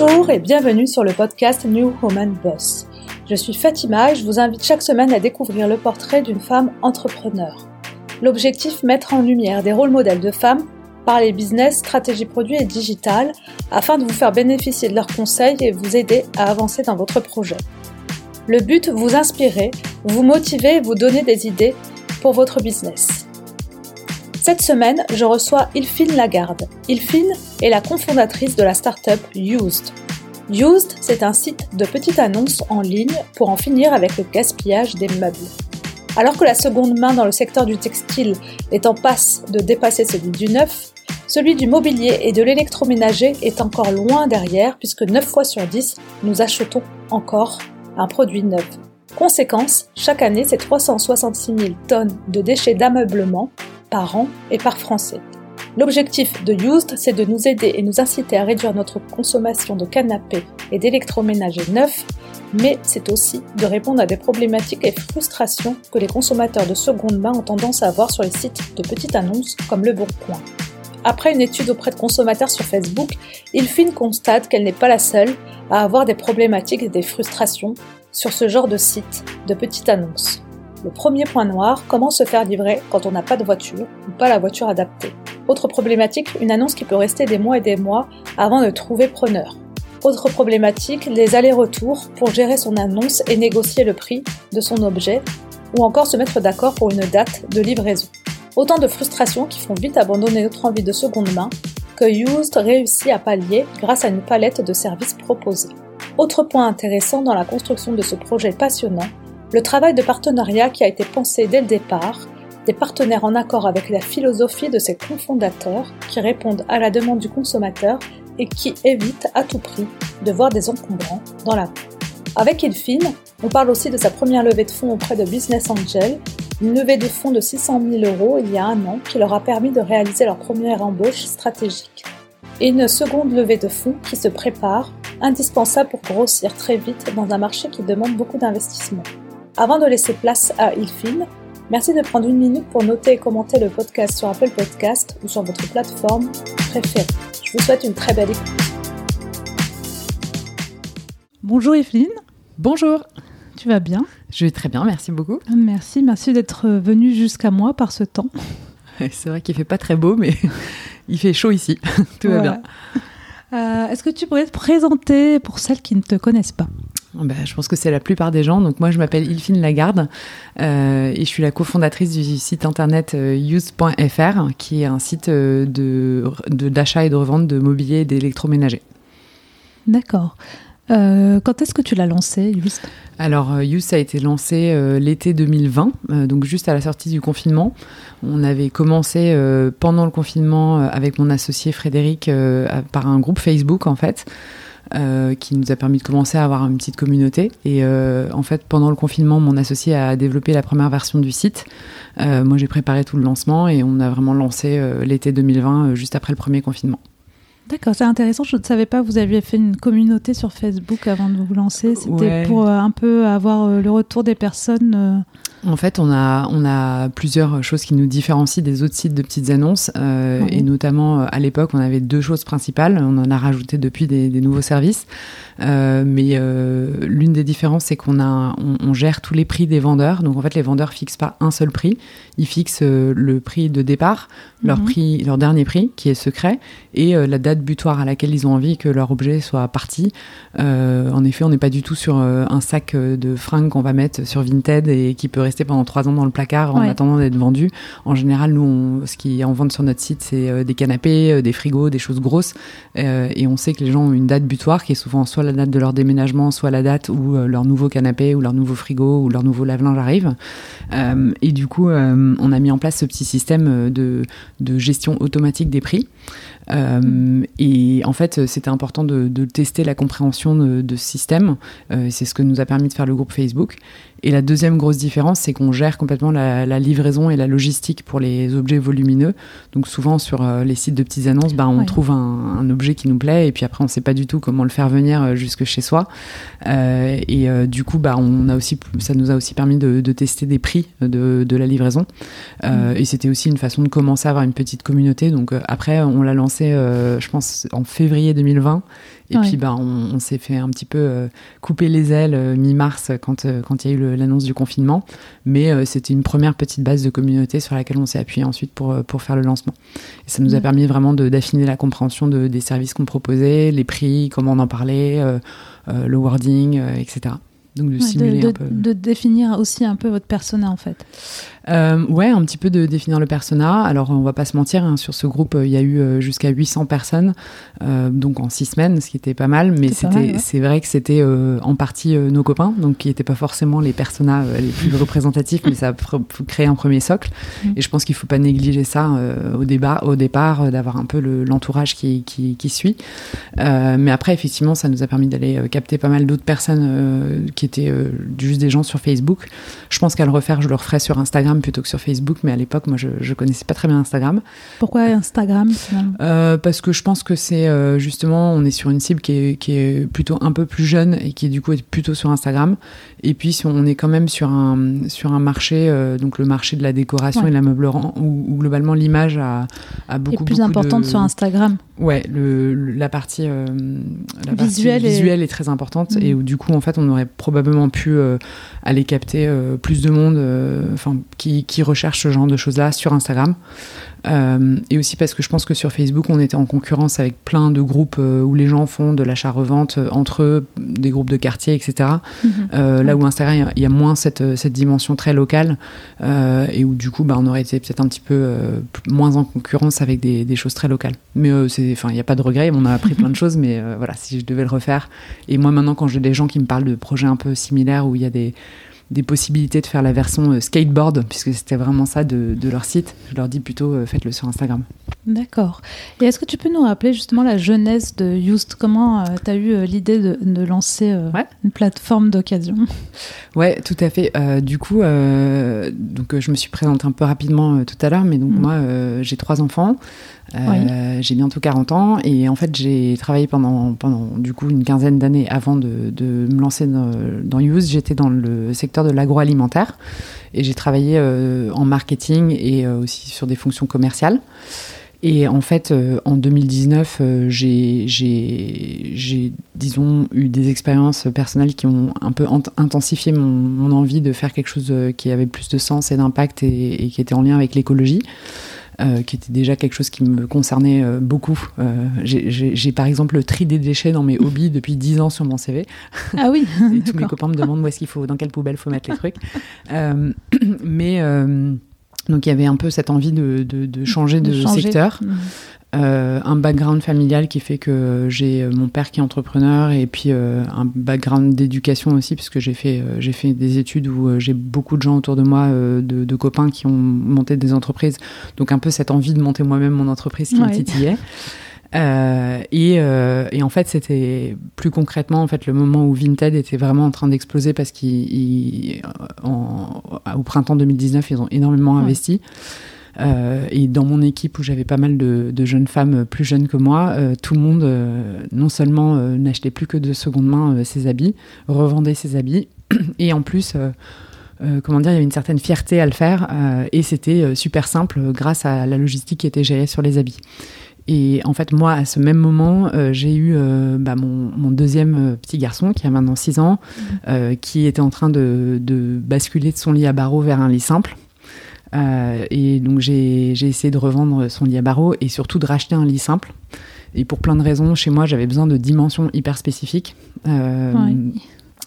Bonjour et bienvenue sur le podcast New Woman Boss. Je suis Fatima et je vous invite chaque semaine à découvrir le portrait d'une femme entrepreneur. L'objectif, mettre en lumière des rôles modèles de femmes par les business, stratégies produits et digital afin de vous faire bénéficier de leurs conseils et vous aider à avancer dans votre projet. Le but, vous inspirer, vous motiver et vous donner des idées pour votre business. Cette semaine, je reçois Ilfine Lagarde. Ilfine est la cofondatrice de la startup Used. Used, c'est un site de petites annonces en ligne pour en finir avec le gaspillage des meubles. Alors que la seconde main dans le secteur du textile est en passe de dépasser celui du neuf, celui du mobilier et de l'électroménager est encore loin derrière puisque 9 fois sur 10, nous achetons encore un produit neuf. Conséquence, chaque année, c'est 366 000 tonnes de déchets d'ameublement par an et par Français. L'objectif de Used, c'est de nous aider et nous inciter à réduire notre consommation de canapés et d'électroménagers neufs, mais c'est aussi de répondre à des problématiques et frustrations que les consommateurs de seconde main ont tendance à avoir sur les sites de petites annonces comme Le Bon Coin. Après une étude auprès de consommateurs sur Facebook, Ilfine constate qu'elle n'est pas la seule à avoir des problématiques et des frustrations sur ce genre de site de petites annonces. Le premier point noir, comment se faire livrer quand on n'a pas de voiture ou pas la voiture adaptée. Autre problématique, une annonce qui peut rester des mois et des mois avant de trouver preneur. Autre problématique, les allers-retours pour gérer son annonce et négocier le prix de son objet, ou encore se mettre d'accord pour une date de livraison. Autant de frustrations qui font vite abandonner notre envie de seconde main, que Used réussit à pallier grâce à une palette de services proposés. Autre point intéressant dans la construction de ce projet passionnant, le travail de partenariat qui a été pensé dès le départ, des partenaires en accord avec la philosophie de ses cofondateurs qui répondent à la demande du consommateur et qui évitent à tout prix de voir des encombrants dans la peau. Avec Ilfine, on parle aussi de sa première levée de fonds auprès de Business Angel, une levée de fonds de 600 000 euros il y a un an qui leur a permis de réaliser leur première embauche stratégique. Et une seconde levée de fonds qui se prépare, indispensable pour grossir très vite dans un marché qui demande beaucoup d'investissement. Avant de laisser place à Ilfine, merci de prendre une minute pour noter et commenter le podcast sur Apple Podcast ou sur votre plateforme préférée. Je vous souhaite une très belle écoute. Bonjour Evelyne. Bonjour. Tu vas bien? Je vais très bien, merci beaucoup. Merci, merci d'être venue jusqu'à moi par ce temps. C'est vrai qu'il fait pas très beau, mais il fait chaud ici. Tout va bien. Euh, est-ce que tu pourrais te présenter pour celles qui ne te connaissent pas? Ben, je pense que c'est la plupart des gens. Donc moi, je m'appelle Ilfine Lagarde euh, et je suis la cofondatrice du site internet euh, use.fr, qui est un site euh, de d'achat et de revente de mobilier et d'électroménager. D'accord. quand est-ce que tu l'as lancé, Use Alors, Use a été lancé l'été 2020, donc juste à la sortie du confinement. On avait commencé pendant le confinement avec mon associé Frédéric par un groupe Facebook, en fait. Euh, qui nous a permis de commencer à avoir une petite communauté. Et euh, en fait, pendant le confinement, mon associé a développé la première version du site. Euh, moi, j'ai préparé tout le lancement et on a vraiment lancé l'été 2020, juste après le premier confinement. D'accord, c'est intéressant. Je ne savais pas, vous aviez fait une communauté sur Facebook avant de vous lancer. C'était pour un peu avoir le retour des personnes en fait, on a, on a plusieurs choses qui nous différencient des autres sites de petites annonces. Euh, et notamment, euh, à l'époque, on avait deux choses principales. On en a rajouté depuis des, nouveaux services. Euh, mais l'une des différences, c'est qu'on a, on, gère tous les prix des vendeurs. Donc, en fait, les vendeurs fixent pas un seul prix. Ils fixent le prix de départ, leur, mhm. prix, leur dernier prix, qui est secret, et la date butoir à laquelle ils ont envie que leur objet soit parti. en effet, on n'est pas du tout sur un sac de fringues qu'on va mettre sur Vinted et qui peut rester pendant trois ans dans le placard en attendant d'être vendu. En général, nous, ce qui est en vente sur notre site, c'est euh, des canapés, euh, des frigos, des choses grosses. Euh, et on sait que les gens ont une date butoir qui est souvent soit la date de leur déménagement, soit la date où leur nouveau canapé ou leur nouveau frigo ou leur nouveau lave-linge arrive. et du coup, on a mis en place ce petit système de, de gestion automatique des prix. Euh, et en fait, c'était important de, tester la compréhension de, ce système. Euh, c'est ce que nous a permis de faire le groupe Facebook. Et la deuxième grosse différence, c'est qu'on gère complètement la, livraison et la logistique pour les objets volumineux. Donc souvent sur euh, les sites de petites annonces, bah, on trouve un, objet qui nous plaît et puis après on ne sait pas du tout comment le faire venir euh, jusque chez soi. Euh, et du coup, bah, on a aussi, ça nous a aussi permis de, tester des prix de, de la livraison. Mmh. Et c'était aussi une façon de commencer à avoir une petite communauté. Donc après, on l'a lancé, je pense, en février 2020. Et puis, bah, on, s'est fait un petit peu euh, couper les ailes euh, mi-mars quand euh, quand il y a eu l'annonce du confinement. Mais c'était une première petite base de communauté sur laquelle on s'est appuyé ensuite pour, pour faire le lancement. Et ça nous a permis vraiment d'affiner la compréhension de, des services qu'on proposait, les prix, comment on en parlait, le wording, etc. Donc de simuler un peu. De définir aussi un peu votre persona en fait. Euh, ouais, un petit peu de définir le persona. Alors, on va pas se mentir, hein, sur ce groupe, il y a eu euh, jusqu'à 800 personnes, euh, donc en six semaines, ce qui était pas mal. Mais c'était, c'est vrai que c'était en partie nos copains, donc qui n'étaient pas forcément les personas les plus représentatifs, mais ça a créé un premier socle. Mm. Et je pense qu'il faut pas négliger ça au, débat, au départ, d'avoir un peu l'entourage qui, qui, qui, suit. mais après, effectivement, ça nous a permis d'aller capter pas mal d'autres personnes qui étaient juste des gens sur Facebook. Je pense qu'à le refaire, je le referai sur Instagram plutôt que sur Facebook, mais à l'époque, moi, je, je connaissais pas très bien Instagram. Pourquoi Instagram euh, Parce que je pense que c'est euh, justement, on est sur une cible qui est, qui est, plutôt un peu plus jeune et qui du coup est plutôt sur Instagram. Et puis, on est quand même sur un, sur un marché, euh, donc le marché de la décoration et de l'ameublement, où, globalement l'image a, a beaucoup, plus importante sur Instagram. Ouais, le, la partie, la visuelle, visuelle est... très importante mm. et où du coup, en fait, on aurait probablement pu aller capter plus de monde, enfin qui, qui recherchent ce genre de choses-là sur Instagram. Euh, et aussi parce que je pense que sur Facebook, on était en concurrence avec plein de groupes euh, où les gens font de l'achat-revente euh, entre eux, des groupes de quartier, etc. Mhm. Là où Instagram, il y, a moins cette, cette dimension très locale et où du coup, bah, on aurait été peut-être un petit peu moins en concurrence avec des, des choses très locales. Mais il n'y a pas de regret, on a appris plein de choses, mais voilà, si je devais le refaire. Et moi, maintenant, quand j'ai des gens qui me parlent de projets un peu similaires où il y a des des possibilités de faire la version euh, skateboard, puisque c'était vraiment ça de, leur site. Je leur dis plutôt euh, faites-le sur Instagram. D'accord. Et est-ce que tu peux nous rappeler justement la jeunesse de Used Comment euh, tu as eu l'idée de, lancer une plateforme d'occasion? Ouais, tout à fait. du coup, donc, je me suis présentée un peu rapidement tout à l'heure, mais donc mm. moi, j'ai trois enfants. Euh, j'ai bientôt 40 ans et en fait j'ai travaillé pendant, pendant du coup une quinzaine d'années avant de, de, me lancer dans, dans Use. J'étais dans le secteur de l'agroalimentaire et j'ai travaillé euh, en marketing et euh, aussi sur des fonctions commerciales. Et en fait, en 2019, j'ai, disons, eu des expériences personnelles qui ont un peu intensifié mon, envie de faire quelque chose qui avait plus de sens et d'impact et qui était en lien avec l'écologie. Euh, qui était déjà quelque chose qui me concernait euh, beaucoup. Euh, j'ai par exemple le tri des déchets dans mes hobbies depuis 10 ans sur mon CV. Ah oui Et tous mes copains me demandent où est-ce qu'il faut, dans quelle poubelle faut mettre les trucs. mais donc il y avait un peu cette envie de, de, changer de, secteur. Mmh. Euh, un background familial qui fait que j'ai euh, mon père qui est entrepreneur et puis euh, un background d'éducation aussi puisque j'ai fait j'ai fait des études où j'ai beaucoup de gens autour de moi de, copains qui ont monté des entreprises. Donc un peu cette envie de monter moi-même mon entreprise qui me titillait. Et, et, en fait, c'était plus concrètement en fait le moment où Vinted était vraiment en train d'exploser parce qu'au printemps 2019, ils ont énormément investi. Euh, et dans mon équipe où j'avais pas mal de, jeunes femmes plus jeunes que moi, euh, tout le monde euh, non seulement n'achetait plus que de seconde main ses habits, revendait ses habits, et en plus, comment dire, il y avait une certaine fierté à le faire, et c'était super simple grâce à la logistique qui était gérée sur les habits. Et en fait, moi, à ce même moment, j'ai eu bah, mon, deuxième petit garçon, qui a maintenant 6 ans, mmh. qui était en train de, de, basculer de son lit à barreaux vers un lit simple. Euh, et donc j'ai essayé de revendre son lit à barreaux et surtout de racheter un lit simple. Et pour plein de raisons, chez moi, j'avais besoin de dimensions hyper spécifiques. Euh,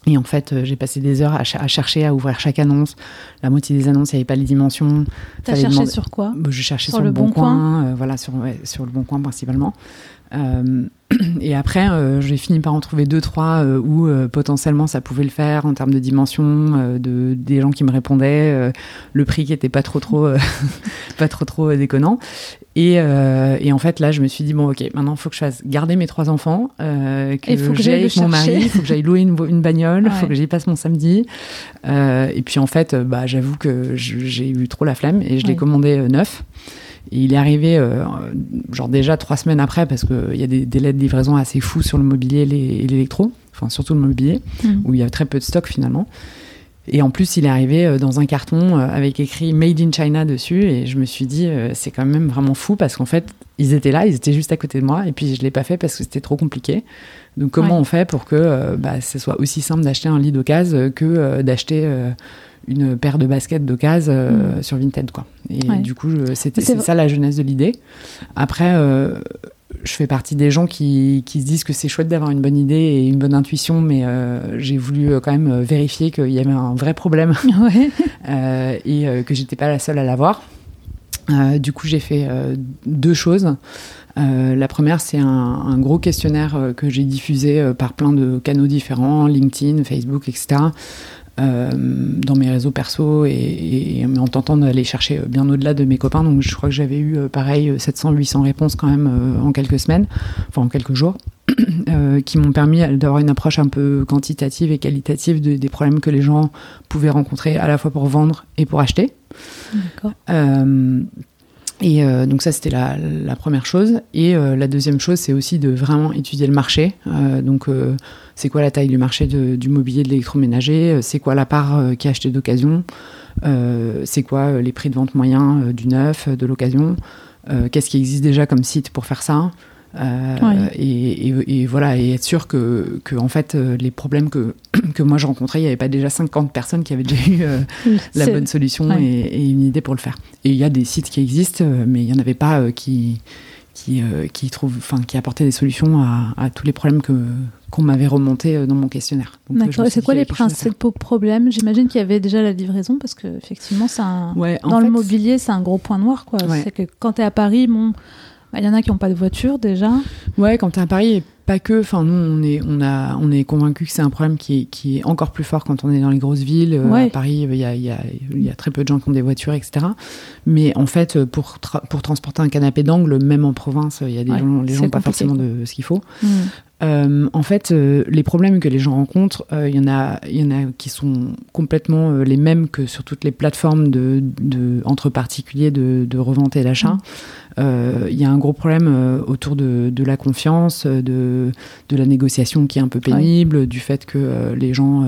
et en fait, euh, j'ai passé des heures à, chercher à ouvrir chaque annonce. La moitié des annonces, il n'y avait pas les dimensions. T'as cherché sur quoi? Bah, Je cherchais sur, le, Bon Coin, voilà, sur, sur le Bon Coin principalement. et après, j'ai fini par en trouver deux, trois où potentiellement ça pouvait le faire en termes de dimension, de des gens qui me répondaient, le prix qui était pas trop trop pas trop trop déconnant. Et, et, en fait, là, je me suis dit bon, ok, maintenant, il faut que je fasse garder mes trois enfants, que, que j'aille avec mon mari, il faut que j'aille louer une, une bagnole, il faut que j'y passe mon samedi. et puis en fait, bah, j'avoue que j'ai eu trop la flemme et je l'ai commandé neuf. Et il est arrivé, euh, genre déjà trois semaines après, parce qu'il y a des délais de livraison assez fous sur le mobilier et l'électro, enfin surtout le mobilier, mm. où il y a très peu de stock finalement. Et en plus, il est arrivé euh, dans un carton euh, avec écrit Made in China dessus. Et je me suis dit, c'est quand même vraiment fou parce qu'en fait, ils étaient là, ils étaient juste à côté de moi. Et puis, je ne l'ai pas fait parce que c'était trop compliqué. Donc, comment on fait pour que bah, ce soit aussi simple d'acheter un lit d'occasion que d'acheter une paire de baskets d'occasion euh, mm. sur Vinted quoi. Et du coup, c'était ça la jeunesse de l'idée. Après, euh, je fais partie des gens qui, qui se disent que c'est chouette d'avoir une bonne idée et une bonne intuition, mais euh, j'ai voulu quand même vérifier qu'il y avait un vrai problème et que j'étais pas la seule à l'avoir. du coup, j'ai fait deux choses. la première, c'est un, un, gros questionnaire que j'ai diffusé par plein de canaux différents, LinkedIn, Facebook, etc., euh, dans mes réseaux perso et, en tentant d'aller chercher bien au-delà de mes copains. Donc je crois que j'avais eu euh, pareil 700-800 réponses quand même euh, en quelques semaines, enfin en quelques jours. qui m'ont permis d'avoir une approche un peu quantitative et qualitative des problèmes que les gens pouvaient rencontrer à la fois pour vendre et pour acheter. Et donc ça, c'était la, première chose. Et la deuxième chose, c'est aussi de vraiment étudier le marché. donc c'est quoi la taille du marché du mobilier de l'électroménager, euh, c'est quoi la part euh, qui est achetée d'occasion, euh, c'est quoi les prix de vente moyens du neuf, de l'occasion, qu'est-ce qui existe déjà comme site pour faire ça? Et, voilà, et être sûr que, en fait, les problèmes que, que moi je rencontrais, il n'y avait pas déjà 50 personnes qui avaient déjà eu la bonne solution et, une idée pour le faire. Et il y a des sites qui existent, mais il n'y en avait pas qui, qui, qui, trouve, qui apportaient des solutions à, à tous les problèmes que, qu'on m'avait remonté euh, dans mon questionnaire. Euh, D'accord. C'est quoi les principaux problèmes? J'imagine qu'il y avait déjà la livraison parce que effectivement, c'est un... dans le mobilier, c'est un gros point noir. Quoi. C'est que quand tu es à Paris, bah, il y en a qui n'ont pas de voiture déjà. Ouais, quand tu es à Paris, et pas que. Enfin, nous, on est, on a, on est convaincu que c'est un problème qui est, qui est encore plus fort quand on est dans les grosses villes. Euh, à Paris, il y a, y, a, y a, très peu de gens qui ont des voitures, etc. Mais en fait, pour, pour transporter un canapé d'angle, même en province, il y a des gens, les gens n'ont pas forcément de ce qu'il faut. Mmh. Euh, en fait, euh, les problèmes que les gens rencontrent, il y en a, il y en a qui sont complètement les mêmes que sur toutes les plateformes de, de entre particuliers de, de revente et d'achat. Mmh. Euh, il y a un gros problème euh, autour de, la confiance, de, de, la négociation qui est un peu pénible, du fait que euh, les gens,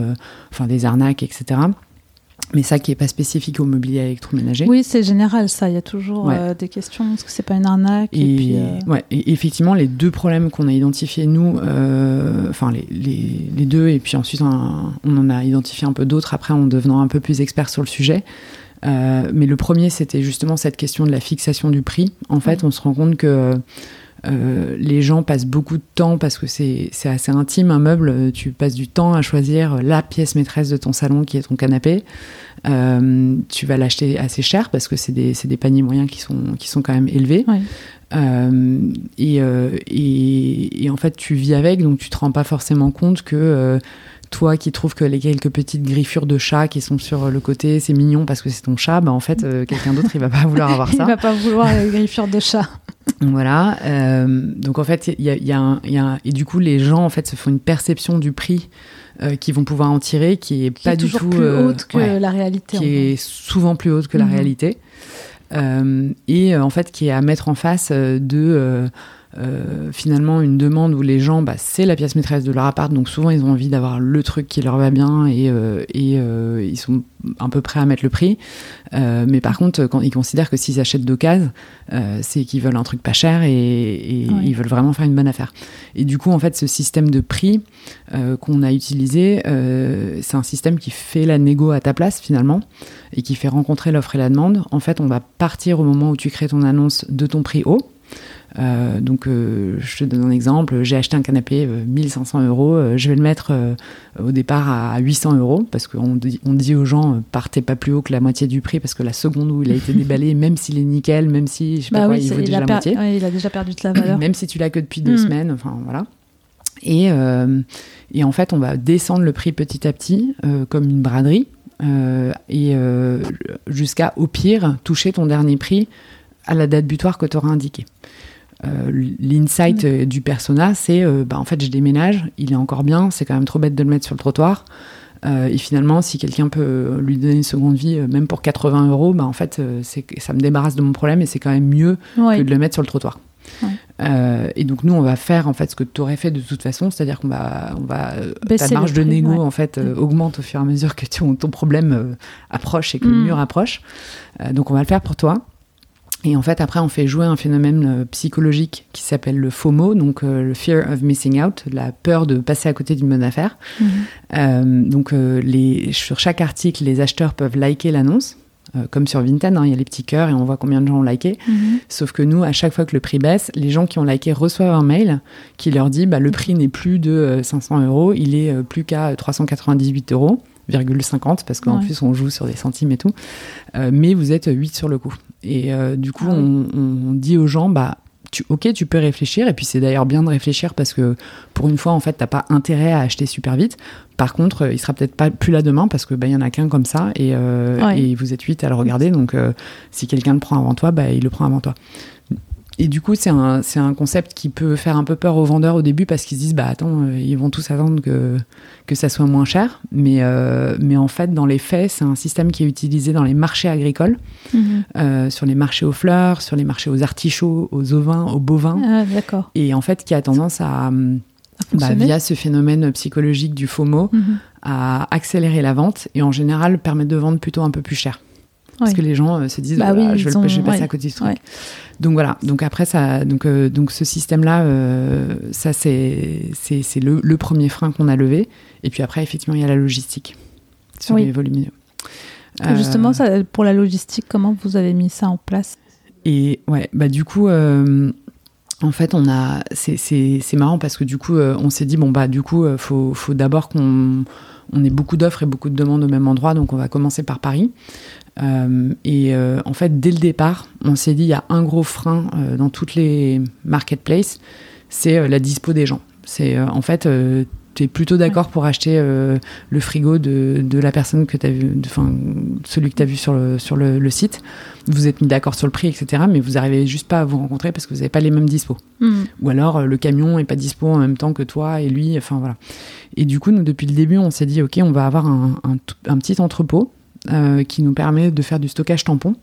enfin des arnaques, etc. Mais ça qui n'est pas spécifique au mobilier électroménager. Oui, c'est général ça. Il y a toujours des questions. Est-ce que c'est pas une arnaque Et, puis, ouais, et effectivement, les deux problèmes qu'on a identifiés nous, enfin les, les, les, deux, et puis ensuite on, on en a identifié un peu d'autres après en devenant un peu plus expert sur le sujet. Euh, mais le premier, c'était justement cette question de la fixation du prix. En fait, on se rend compte que euh, les gens passent beaucoup de temps parce que c'est assez intime un meuble. Tu passes du temps à choisir la pièce maîtresse de ton salon qui est ton canapé. Euh, tu vas l'acheter assez cher parce que c'est des, des, paniers moyens qui sont, qui sont quand même élevés. et, et, et, en fait, tu vis avec, donc tu te rends pas forcément compte que toi qui trouves que les quelques petites griffures de chat qui sont sur le côté, c'est mignon parce que c'est ton chat, bah en fait, euh, quelqu'un d'autre, il va pas vouloir avoir ça. il va pas vouloir les griffures de chat. Voilà. Euh, donc en fait, il y a, y a, y a et du coup, les gens en fait se font une perception du prix euh, qu'ils vont pouvoir en tirer qui est pas du tout plus haute que la réalité. Qui est souvent plus haute que la mhm. réalité. et en fait, qui est à mettre en face de euh, finalement une demande où les gens, bah, c'est la pièce maîtresse de leur appart, donc souvent ils ont envie d'avoir le truc qui leur va bien et, euh, et euh, ils sont un peu prêts à mettre le prix. mais par contre, quand ils considèrent que s'ils achètent d'occasion, c'est qu'ils veulent un truc pas cher et, ils veulent vraiment faire une bonne affaire. Et du coup, en fait, ce système de prix qu'on a utilisé, c'est un système qui fait la négo à ta place finalement et qui fait rencontrer l'offre et la demande. En fait, on va partir au moment où tu crées ton annonce de ton prix haut Euh, donc, euh, je te donne un exemple. J'ai acheté un canapé 1500 euh, euros. je vais le mettre au départ à 800 euros parce qu'on dit, on dit aux gens partez pas plus haut que la moitié du prix parce que la seconde où il a été déballé, même s'il est nickel, même si je sais pas bah quoi, il vaut déjà la moitié. il a déjà perdu de la valeur. même si tu l'as que depuis deux mm. semaines. Enfin, voilà. Et, et, en fait, on va descendre le prix petit à petit comme une braderie. et jusqu'à, au pire, toucher ton dernier prix à la date butoir que tu auras indiqué. Euh, l'insight mm. euh, du persona, c'est euh, bah, en fait, je déménage, il est encore bien, c'est quand même trop bête de le mettre sur le trottoir. et finalement, si quelqu'un peut lui donner une seconde vie, même pour 80 euros, bah, en fait, ça me débarrasse de mon problème et c'est quand même mieux que de le mettre sur le trottoir. et donc nous, on va faire en fait ce que tu aurais fait de toute façon, c'est-à-dire qu'on va, on va ta marge de négo en fait mm. augmente au fur et à mesure que ton, ton problème approche et que le mm. mur approche. donc on va le faire pour toi. Et en fait, après, on fait jouer un phénomène euh, psychologique qui s'appelle le FOMO, donc euh, le Fear of Missing Out, la peur de passer à côté d'une bonne affaire. Mhm. Euh, donc, les, sur chaque article, les acheteurs peuvent liker l'annonce. comme sur Vinted, hein, il y a les petits cœurs et on voit combien de gens ont liké. Mhm. Sauf que nous, à chaque fois que le prix baisse, les gens qui ont liké reçoivent un mail qui leur dit bah, le prix n'est plus de 500 euros, il est plus qu'à 398 euros. 50 parce qu'en plus on joue sur des centimes et tout. mais vous êtes 8 sur le coup. Et euh, du coup, ah on, dit aux gens, bah, tu, ok, tu peux réfléchir. Et puis c'est d'ailleurs bien de réfléchir parce que pour une fois, en fait, t'as pas intérêt à acheter super vite. Par contre, il sera peut-être pas plus là demain parce que bah, y en a qu'un comme ça et, euh, et, vous êtes huit à le regarder. Donc euh, si quelqu'un le prend avant toi, bah, il le prend avant toi. Et du coup, c'est un, c'est un concept qui peut faire un peu peur aux vendeurs au début parce qu'ils se disent, bah attends, euh, ils vont tous attendre que, que ça soit moins cher. Mais, euh, mais en fait, dans les faits, c'est un système qui est utilisé dans les marchés agricoles, mhm. euh, sur les marchés aux fleurs, sur les marchés aux artichauts, aux ovins, aux bovins. Ah, d'accord. Et en fait, qui a tendance à, bah, via ce phénomène psychologique du FOMO, mhm. à accélérer la vente et en général permettre de vendre plutôt un peu plus cher. Parce que les gens se disent, bah, oui, je, vais, passer à côté du truc. Donc voilà, donc après ça, donc, euh, donc ce système-là, euh, ça c'est le, le, premier frein qu'on a levé. Et puis après, effectivement, il y a la logistique sur les volumineux. Justement, ça, pour la logistique, comment vous avez mis ça en place? Et ouais, bah du coup, euh, en fait, on a, c'est marrant parce que du coup, on s'est dit bon bah du coup, faut, faut d'abord qu'on on ait beaucoup d'offres et beaucoup de demandes au même endroit, donc on va commencer par Paris. Euh, et euh, en fait, dès le départ, on s'est dit il y a un gros frein euh, dans toutes les marketplaces, c'est la dispo des gens. C'est en fait, tu es plutôt d'accord pour acheter le frigo de, de, la personne que tu as vu, enfin celui que tu as vu sur le, sur le, site. Vous êtes mis d'accord sur le prix, etc. Mais vous n'arrivez juste pas à vous rencontrer parce que vous n'avez pas les mêmes dispos. Hmm. Ou alors le camion est pas dispo en même temps que toi et lui. Enfin voilà. Et du coup, nous depuis le début, on s'est dit ok, on va avoir un, un, un petit entrepôt qui nous permet de faire du stockage tampon.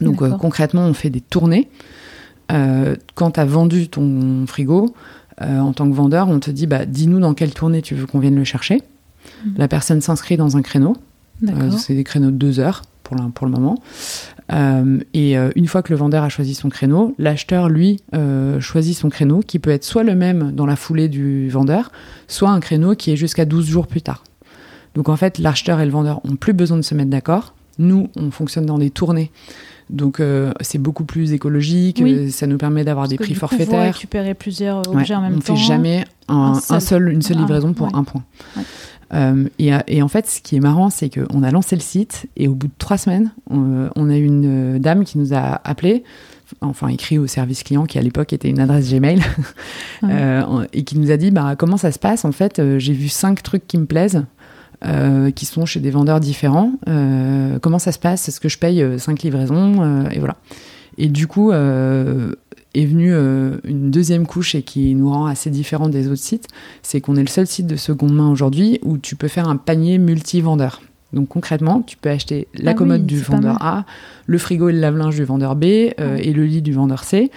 Donc euh, concrètement, on fait des tournées. Euh, quand tu as vendu ton frigo, en tant que vendeur, on te dit bah, dis-nous dans quelle tournée tu veux qu'on vienne le chercher. Mhm. La personne s'inscrit dans un créneau. c'est des créneaux de deux heures pour, pour le moment. et une fois que le vendeur a choisi son créneau, l'acheteur, lui, choisit son créneau, qui peut être soit le même dans la foulée du vendeur, soit un créneau qui est jusqu'à 12 jours plus tard. Donc en fait, l'acheteur et le vendeur ont plus besoin de se mettre d'accord. Nous, on fonctionne dans des tournées. Donc euh, c'est beaucoup plus écologique, euh, ça nous permet d'avoir des prix forfaitaires. Vous récupérer plusieurs objets en même temps. On ne fait jamais un, seul. une seule livraison pour un point. Euh, et, en fait, ce qui est marrant, c'est qu'on a lancé le site et au bout de trois semaines, on, a une dame qui nous a appelé, enfin écrit au service client qui à l'époque était une adresse Gmail, et qui nous a dit bah, comment ça se passe? En fait, j'ai vu cinq trucs qui me plaisent. Euh, qui sont chez des vendeurs différents. Euh, comment ça se passe? Est-ce que je paye 5 euh, livraisons Et voilà. Et du coup, est venue une deuxième couche et qui nous rend assez différent des autres sites, c'est qu'on est le seul site de seconde main aujourd'hui où tu peux faire un panier multi-vendeur. Donc concrètement, tu peux acheter la ah commode du vendeur A, le frigo et le lave-linge du vendeur B et le lit du vendeur C.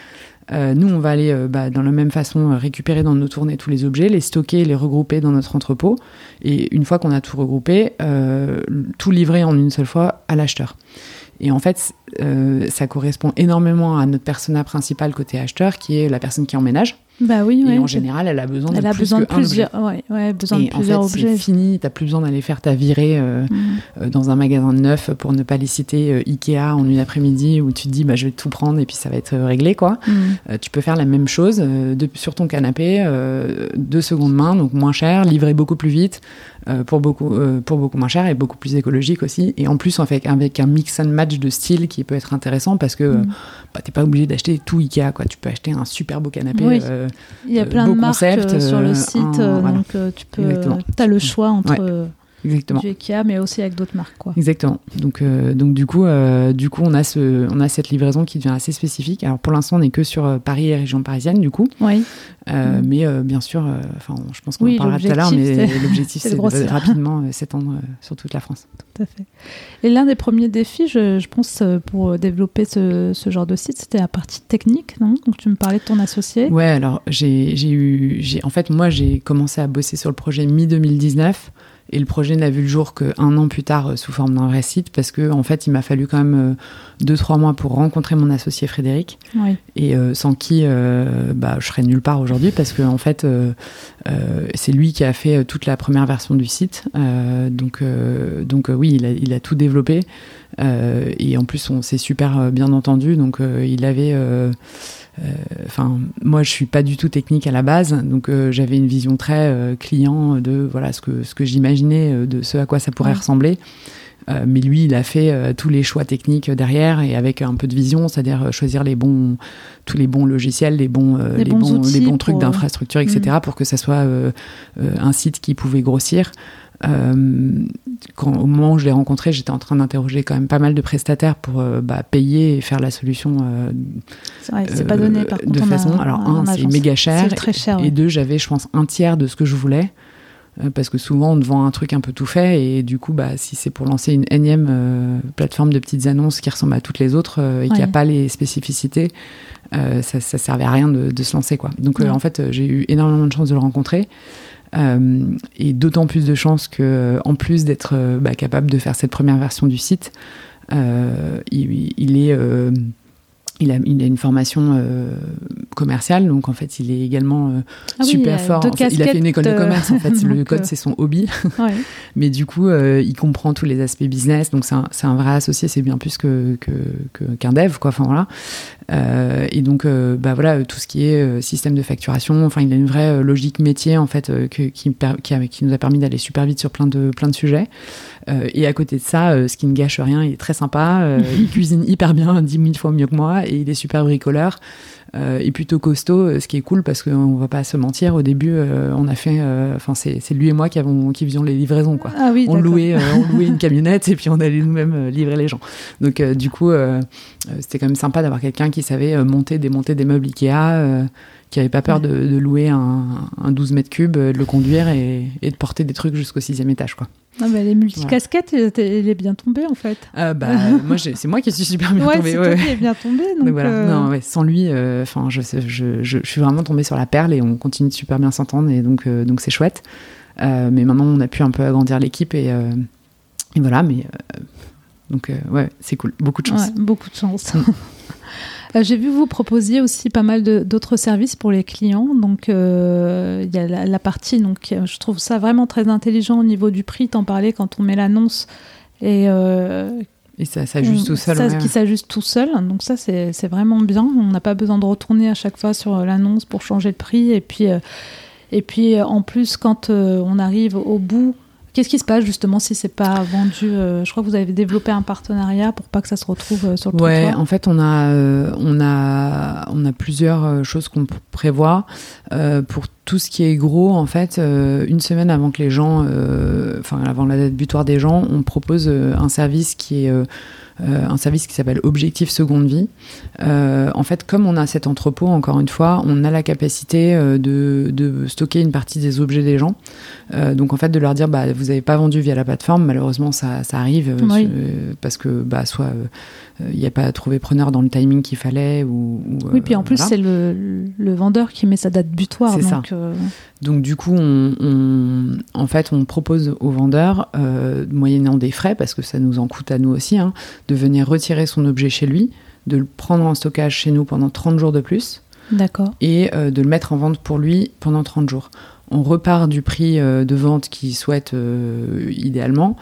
Euh, nous, on va aller euh, bah, dans la même façon euh, récupérer dans nos tournées tous les objets, les stocker, les regrouper dans notre entrepôt. Et une fois qu'on a tout regroupé, tout livrer en une seule fois à l'acheteur. Et en fait, ça correspond énormément à notre persona principal côté acheteur, qui est la personne qui emménage. Bah oui, et en général, elle a besoin de, plus besoin de plusieurs, ouais, ouais, besoin de plusieurs en fait, objets. C'est fini, t'as plus besoin d'aller faire ta virée euh, mm. euh, dans un magasin neuf pour ne pas les citer euh, Ikea en une après-midi où tu te dis bah, je vais tout prendre et puis ça va être réglé quoi. Mm. tu peux faire la même chose de, sur ton canapé, de seconde main, donc moins cher, livré beaucoup plus vite, pour beaucoup pour beaucoup moins cher et beaucoup plus écologique aussi. Et en plus avec avec un mix and match de style qui peut être intéressant parce que mm. bah, t'es pas obligé d'acheter tout Ikea quoi. Tu peux acheter un super beau canapé. Oui il y a plein de marques euh, sur le euh, site, euh, donc tu peux, as le choix entre Exactement. du IKEA, mais aussi avec d'autres marques. Quoi. Exactement. Donc, donc du coup, du coup, on a ce, on a cette livraison qui devient assez spécifique. Alors pour l'instant, on n'est que sur Paris et région parisienne, du coup. Oui. Mm. Mais bien sûr, enfin, je pense qu'on en parlera tout à l'heure, mais l'objectif c'est de rapidement s'étendre sur toute la France. Tout à fait. Et l'un des premiers défis, je, je pense, pour développer ce, ce genre de site, c'était la partie technique, non? Donc tu me parlais de ton associé. Ouais, alors j'ai eu, en fait, moi j'ai commencé à bosser sur le projet mi 2019. Et le projet n'a vu le jour qu'un an plus tard euh, sous forme d'un vrai site parce que en fait il m'a fallu quand même euh, deux trois mois pour rencontrer mon associé Frédéric. Et euh, sans qui bah, je serais nulle part aujourd'hui parce que en fait c'est lui qui a fait toute la première version du site. Donc donc oui il a, il a tout développé. Et en plus on s'est super bien entendu. Donc il avait euh, enfin, moi, je suis pas du tout technique à la base, donc euh, j'avais une vision très euh, client de voilà ce que ce que j'imaginais de ce à quoi ça pourrait ressembler. mais lui, il a fait tous les choix techniques derrière et avec un peu de vision, c'est-à-dire choisir les bons, tous les bons logiciels, les bons, les, bons, les bons trucs d'infrastructure, etc., mm. pour que ça soit un site qui pouvait grossir. Euh, quand, au moment où je l'ai rencontré, j'étais en train d'interroger quand même pas mal de prestataires pour euh, bah, payer et faire la solution euh, c'est pas donné, par de façon. Alors, un, c'est méga cher. Très cher et deux, j'avais, je pense, un tiers de ce que je voulais. Parce que souvent, on te vend un truc un peu tout fait, et du coup, bah, si c'est pour lancer une énième plateforme de petites annonces qui ressemble à toutes les autres et qui n'a pas les spécificités, ça, ça servait à rien de, de se lancer. Quoi. Donc, en fait, j'ai eu énormément de chance de le rencontrer. Euh, et d'autant plus de chances que, euh, en plus d'être euh, bah, capable de faire cette première version du site, il, est il a, il a, une formation euh, commerciale, donc en fait, il est également euh, ah super fort. il a fait une école de commerce, en fait. le code, c'est son hobby. Mais du coup, euh, il comprend tous les aspects business, donc c'est un, un, vrai associé, c'est bien plus qu'un que, qu'un dev, quoi. Enfin, voilà. et donc, bah voilà, tout ce qui est système de facturation, enfin, il a une vraie logique métier, en fait, qui, qui, qui, nous a permis d'aller super vite sur plein de, plein de sujets. Et à côté de ça, ce qui ne gâche rien, il est très sympa, il cuisine hyper bien, dix mille fois mieux que moi et il est super bricoleur euh, et plutôt costaud, euh, ce qui est cool parce qu'on va pas se mentir. Au début, euh, on a fait, enfin c'est lui et moi qui avons qui faisions les livraisons quoi. Ah oui, on louait on louait une camionnette et puis on allait nous-mêmes livrer les gens. Donc du coup, c'était quand même sympa d'avoir quelqu'un qui savait monter, démonter des meubles Ikea qui avait pas peur de, louer un, 12 mètres cubes, de le conduire et, de porter des trucs jusqu'au sixième étage. Quoi. Non, mais les multicasquettes, elle est bien tombée en fait. Euh, bah, moi, c'est moi qui suis super bien ouais, tombée. C'est toi qui est bien tombée. Donc, voilà. Euh, non, ouais, sans lui, euh, je, je, je, suis vraiment tombée sur la perle et on continue de super bien s'entendre et donc donc c'est chouette. mais maintenant, on a pu un peu agrandir l'équipe et, et, voilà. Mais donc ouais, c'est cool. Beaucoup de chance. beaucoup de chance. Euh, j'ai vu vous proposiez aussi pas mal d'autres services pour les clients. Donc, euh, il y a la, partie, donc, euh, je trouve ça vraiment très intelligent au niveau du prix. T'en parlais quand on met l'annonce et. et ça s'ajuste tout seul. Ça qui s'ajuste tout seul. Donc ça, c'est vraiment bien. On n'a pas besoin de retourner à chaque fois sur l'annonce pour changer le prix. Et puis, et puis en plus, quand on arrive au bout Qu'est-ce qui se passe justement si c'est pas vendu euh, Je crois que vous avez développé un partenariat pour pas que ça se retrouve euh, sur le ouais, en fait, on a, euh, on a, on a plusieurs choses qu'on prévoit pour tout ce qui est gros. En fait, une semaine avant que les gens, enfin avant la date butoir des gens, on propose un service qui est un service qui s'appelle Objectif Seconde Vie. Euh, en fait, comme on a cet entrepôt, encore une fois, on a la capacité euh, de, de stocker une partie des objets des gens. donc, en fait, de leur dire, bah, vous n'avez pas vendu via la plateforme, malheureusement, ça, ça arrive parce que bah, soit il n'y a pas trouvé preneur dans le timing qu'il fallait. Ou, oui, puis en plus, c'est le, le, vendeur qui met sa date butoir. C'est ça. Donc du coup, on, en fait, on propose aux vendeurs, moyennant des frais, parce que ça nous en coûte à nous aussi, hein, de venir retirer son objet chez lui, de le prendre en stockage chez nous pendant 30 jours de plus. D'accord. Et de le mettre en vente pour lui pendant 30 jours on repart du prix de vente qu'il souhaite idéalement,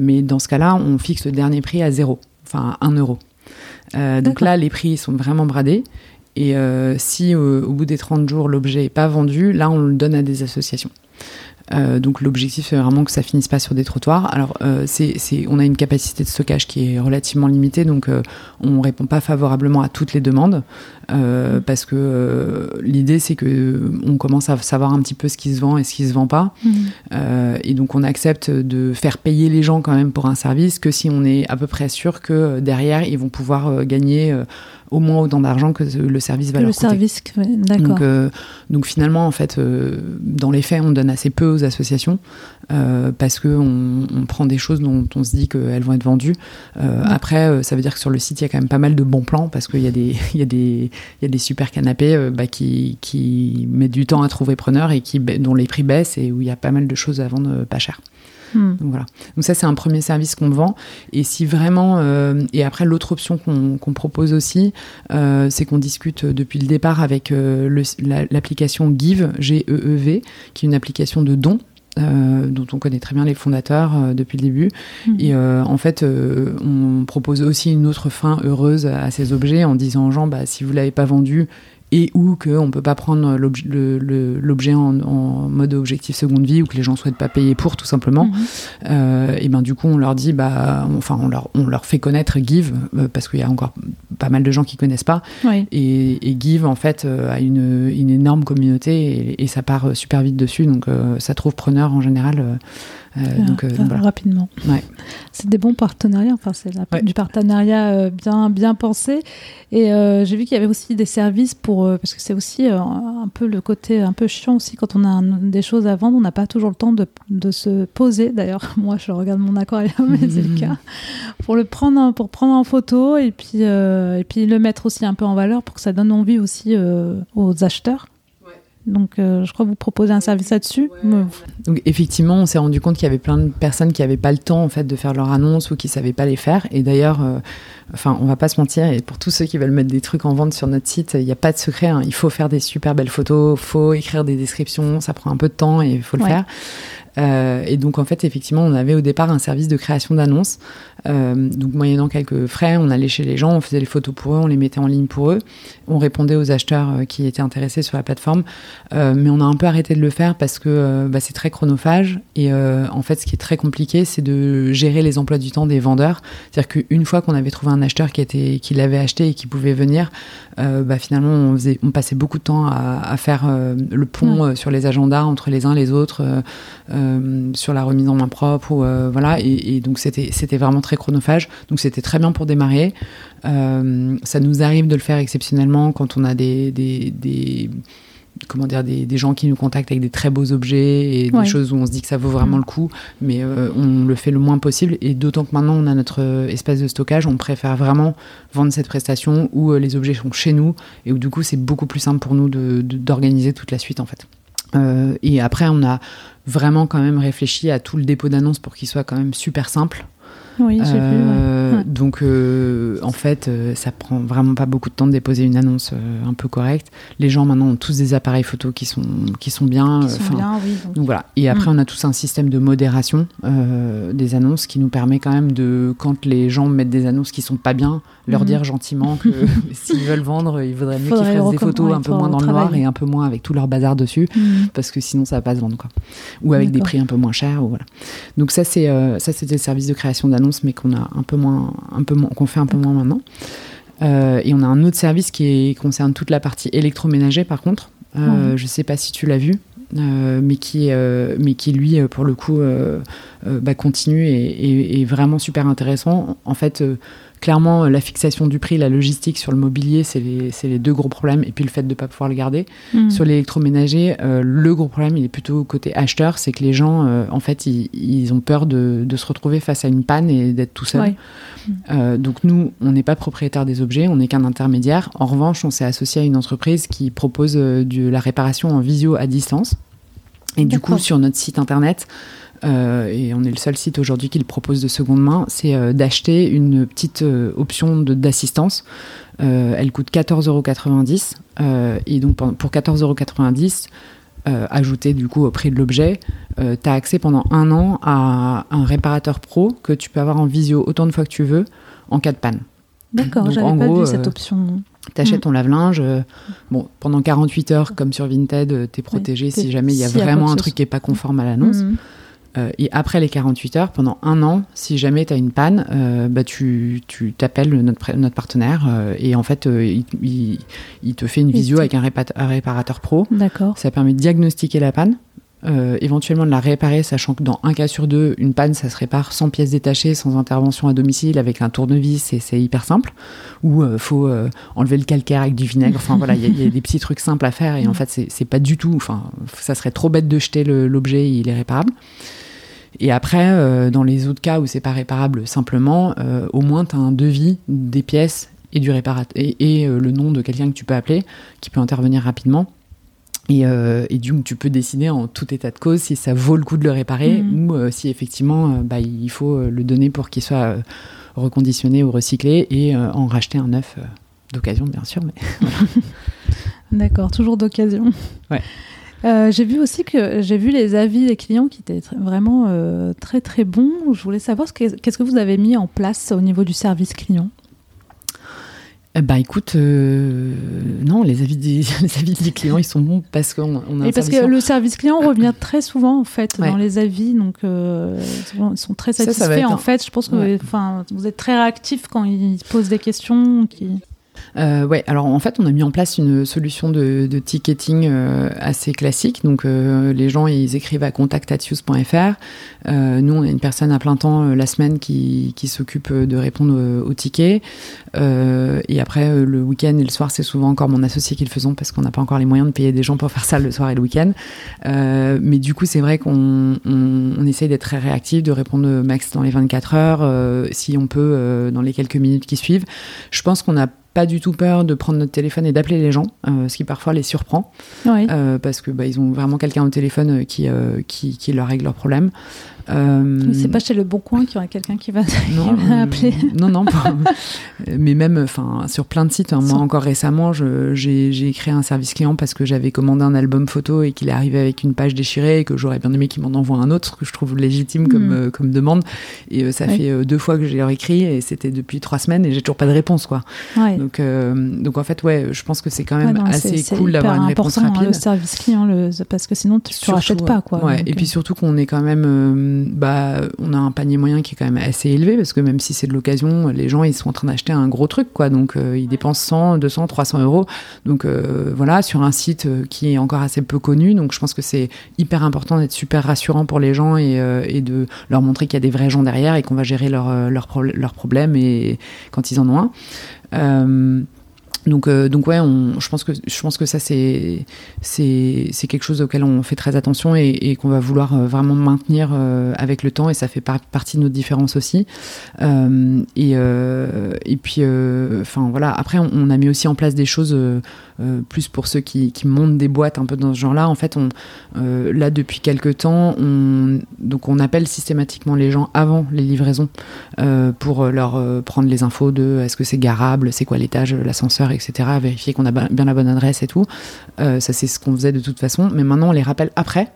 mais dans ce cas-là, on fixe le dernier prix à zéro, enfin à 1 euro. donc là, les prix sont vraiment bradés. Et euh, si au bout des 30 jours l'objet n'est pas vendu, là on le donne à des associations. Euh, donc l'objectif c'est vraiment que ça finisse pas sur des trottoirs. Alors euh, on a une capacité de stockage qui est relativement limitée, donc euh, on répond pas favorablement à toutes les demandes euh, parce que euh, l'idée c'est que on commence à savoir un petit peu ce qui se vend et ce qui se vend pas. Euh, et donc on accepte de faire payer les gens quand même pour un service que si on est à peu près sûr que euh, derrière ils vont pouvoir euh, gagner euh, au moins autant d'argent que le service va Le leur coûter. service, ouais, d'accord. Donc, euh, donc finalement, en fait, euh, dans les faits, on donne assez peu aux associations euh, parce que on, on prend des choses dont on se dit qu'elles vont être vendues. Euh. Après, euh, ça veut dire que sur le site, il y a quand même pas mal de bons plans parce qu'il y, a des- il y, a des- y a des super canapés euh, bah, qui, qui mettent du temps à trouver preneur et qui, dont les prix baissent et où il y a pas mal de choses à vendre euh, pas cher. Hmm. Donc voilà. Donc ça c'est un premier service qu'on vend. Et si vraiment euh, et après l'autre option qu'on propose aussi, euh, c'est qu'on discute depuis le départ avec euh, le- la- l'application Give G E E V, qui est une application de dons. Euh, dont on connaît très bien les fondateurs euh, depuis le début. Mhm. Et euh, en fait, euh, on propose aussi une autre fin heureuse à ces objets en disant aux gens, bah, si vous l'avez pas vendu et ou qu'on ne peut pas prendre l'objet en, en mode objectif seconde vie ou que les gens souhaitent pas payer pour tout simplement, Mhm. euh, et ben du coup on leur dit bah enfin on leur on leur fait connaître Give euh, parce qu'il y a encore pas mal de gens qui connaissent pas Oui. et, et Give en fait euh, a une, une énorme communauté et, et ça part super vite dessus donc euh, ça trouve preneur en général euh, donc, euh, Ah, voilà. rapidement. Ouais. C'est des bons partenariats, enfin c'est Ouais. du partenariat euh, bien bien pensé. Et euh, j'ai vu qu'il y avait aussi des services pour euh, parce que c'est aussi euh, un peu le côté un peu chiant aussi quand on a un- des choses à vendre, on n'a pas toujours le temps de, de se poser. D'ailleurs, moi je regarde mon aquarium, mais c'est le cas pour le prendre en- pour prendre en photo et puis euh, et puis le mettre aussi un peu en valeur pour que ça donne envie aussi euh, aux acheteurs. Donc, euh, je crois que vous proposez un service là-dessus. Donc effectivement, on s'est rendu compte qu'il y avait plein de personnes qui n'avaient pas le temps en fait de faire leur annonce ou qui savaient pas les faire. Et d'ailleurs, euh, enfin, on va pas se mentir. Et pour tous ceux qui veulent mettre des trucs en vente sur notre site, il n'y a pas de secret. hein. Il faut faire des super belles photos, faut écrire des descriptions. Ça prend un peu de temps et il faut le Ouais. faire. Euh, et donc en fait, effectivement, on avait au départ un service de création d'annonces. Euh, donc moyennant quelques frais, on allait chez les gens, on faisait les photos pour eux, on les mettait en ligne pour eux, on répondait aux acheteurs euh, qui étaient intéressés sur la plateforme. Euh, mais on a un peu arrêté de le faire parce que bah, c'est très chronophage et en fait, ce qui est très compliqué, c'est de gérer les emplois du temps des vendeurs. C'est-à-dire qu'une fois qu'on avait trouvé un acheteur qui était, qui l'avait acheté et qui pouvait venir, bah, finalement, on, faisait, on passait beaucoup de temps à, à faire le pont sur les agendas entre les uns les autres, sur la remise en main propre, ou, voilà. Et, et donc c'était c'était vraiment très chronophage. Donc c'était très bien pour démarrer. Euh, ça nous arrive de le faire exceptionnellement quand on a des, des, des comment dire des, des gens qui nous contactent avec des très beaux objets et des choses où on se dit que ça vaut vraiment Mm. le coup, mais euh, on le fait le moins possible. Et d'autant que maintenant on a notre euh, espace de stockage, on préfère vraiment vendre cette prestation où euh, les objets sont chez nous et où du coup c'est beaucoup plus simple pour nous de- de- d'organiser toute la suite en fait. Euh, et après, on a vraiment quand même réfléchi à tout le dépôt d'annonces pour qu'il soit quand même super simple. Oui, j'ai vu. ouais. Euh, Ouais. Donc, euh, en fait, euh, ça prend vraiment pas beaucoup de temps de déposer une annonce un peu correcte. Les gens maintenant ont tous des appareils photo qui sont qui sont bien. Qui sont bien, oui. donc. donc voilà. Et après, Mm. on a tous un système de modération des annonces qui nous permet quand même de, quand les gens mettent des annonces qui sont pas bien, leur Mhm. dire gentiment que s'ils veulent vendre, il vaudrait mieux qu'ils fassent des photos un peu moins dans le noir et un peu moins avec tout leur bazar dessus Mhm. parce que sinon ça va pas se vendre quoi. Ou avec des prix un peu moins chers ou voilà. Donc ça c'est euh, ça c'était le service de création d'annonces mais qu'on a un peu moins un peu moins qu'on fait un peu moins maintenant. Euh, et on a un autre service qui est- concerne toute la partie électroménager par contre. Euh, Mhm. Je sais pas si tu l'as vu. euh, mais qui est, mais qui lui pour le coup bah, continue et, et- et vraiment super intéressant en fait clairement la fixation du prix la logistique sur le mobilier c'est les, deux gros problèmes et puis le fait de ne pas pouvoir le garder Mhm. sur l'électroménager, euh, le gros problème, il est plutôt côté acheteur, c'est que les gens, euh, en fait, ils, ils ont peur de, de se retrouver face à une panne et d'être tout seul. Ouais. Euh, donc nous, on n'est pas propriétaire des objets, on n'est qu'un intermédiaire. En revanche, on s'est associé à une entreprise qui propose de la réparation en visio à distance. Et du coup, sur notre site internet, et on est le seul site aujourd'hui qui le propose de seconde main, c'est d'acheter une petite option d'assistance. elle coûte 14,90 euros. et donc pour 14,90 euros, euh, ajouté du coup au prix de l'objet, euh, tu as accès pendant un an à un réparateur pro que tu peux avoir en visio autant de fois que tu veux en cas de panne. D'accord, j'avais pas vu cette euh, option. Tu achètes mm. ton lave-linge, bon, pendant 48 heures, comme sur Vinted, tu es protégé si jamais il y a vraiment un truc qui n'est pas conforme à l'annonce. Mm. Euh, et après les 48 heures, pendant un an, si jamais tu as une panne, euh, bah, tu t'appelles notre, notre partenaire euh, et en fait, il, il, te fait une visio avec un, réparateur pro. D'accord. Ça permet de diagnostiquer la panne. éventuellement de la réparer, sachant que dans un cas sur deux, une panne, ça se répare sans pièces détachées, sans intervention à domicile, avec un tournevis, et c'est hyper simple. Ou il faut enlever le calcaire avec du vinaigre. Enfin voilà, il y, a des petits trucs simples à faire, et en mm. fait, c'est pas du tout. Enfin, ça serait trop bête de jeter l'objet, il est réparable. Et après, euh, dans les autres cas où c'est pas réparable simplement, euh, au moins tu as un devis des pièces et du réparateur et, euh, le nom de quelqu'un que tu peux appeler, qui peut intervenir rapidement. Et, et, du coup, tu peux décider en tout état de cause si ça vaut le coup de le réparer mmh. ou si effectivement bah, il faut le donner pour qu'il soit reconditionné ou recyclé et en racheter un neuf d'occasion, bien sûr. Mais D'accord, toujours d'occasion. Ouais. Euh, j'ai vu aussi que j'ai vu les avis des clients qui étaient vraiment euh, très très bons. Je voulais savoir qu'est-ce que vous avez mis en place au niveau du service client? Bah écoute, euh, non, les avis, des, les avis des clients, ils sont bons parce qu'on on a Et parce que le service client revient très souvent en fait dans les avis, donc ils sont très satisfaits en fait. Je pense que enfin, vous êtes très réactif quand ils posent des questions. Qui... Euh, ouais, alors en fait, on a mis en place une solution de, ticketing euh, assez classique. Donc, euh, les gens, ils écrivent à contact.use.fr. nous, on a une personne à plein temps la semaine qui, qui s'occupe de répondre aux, tickets. et après, le week-end et le soir, c'est souvent encore mon associé qui le faisons parce qu'on n'a pas encore les moyens de payer des gens pour faire ça le soir et le week-end. mais du coup, c'est vrai qu'on on, essaye d'être très réactif, de répondre max dans les 24 heures, si on peut, dans les quelques minutes qui suivent. Je pense qu'on a pas du tout peur de prendre notre téléphone et d'appeler les gens, euh, ce qui parfois les surprend, euh, parce que bah, ils ont vraiment quelqu'un au téléphone euh, qui, qui, qui, leur règle leurs problèmes. Euh, c'est pas chez Le Bon Coin qu'il y aura quelqu'un qui va, non, appeler. Non, non, mais même enfin, sur plein de sites. Hein. moi, encore récemment, j'ai créé un service client parce que j'avais commandé un album photo et qu'il est arrivé avec une page déchirée et que j'aurais bien aimé qu'il m'en envoie un autre, que je trouve légitime comme, hmm. euh, comme demande. Et euh, ça fait deux fois que j'ai leur écrit et c'était depuis trois semaines et j'ai toujours pas de réponse. Quoi. Donc, donc, en fait, ouais, je pense que c'est quand même assez cool d'avoir une réponse hein, rapide. le service client, le, parce que sinon, tu ne rachètes pas. Quoi, et puis surtout qu'on est quand même bah, on a un panier moyen qui est quand même assez élevé parce que même si c'est de l'occasion, les gens ils sont en train d'acheter un gros truc, quoi. Donc euh, ils dépensent 100, 200, 300 euros. Donc euh, voilà, sur un site euh, qui est encore assez peu connu. Donc je pense que c'est hyper important d'être super rassurant pour les gens et, de leur montrer qu'il y a des vrais gens derrière et qu'on va gérer leurs leur, leur problèmes et quand ils en ont un. Donc, euh, donc ouais, on, je pense que je pense que ça c'est c'est c'est quelque chose auquel on fait très attention et, et qu'on va vouloir euh, vraiment maintenir euh, avec le temps et ça fait partie de nos différences aussi. Euh, et et puis enfin voilà. Après, on, on, a mis aussi en place des choses plus pour ceux qui, montent des boîtes un peu dans ce genre-là. En fait, on là depuis quelques temps, on donc on appelle systématiquement les gens avant les livraisons pour leur prendre les infos de est-ce que c'est garable, c'est quoi l'étage, l'ascenseur etc., vérifier qu'on a bien la bonne adresse et tout. Euh, ça, c'est ce qu'on faisait de toute façon. Mais maintenant, on les rappelle après.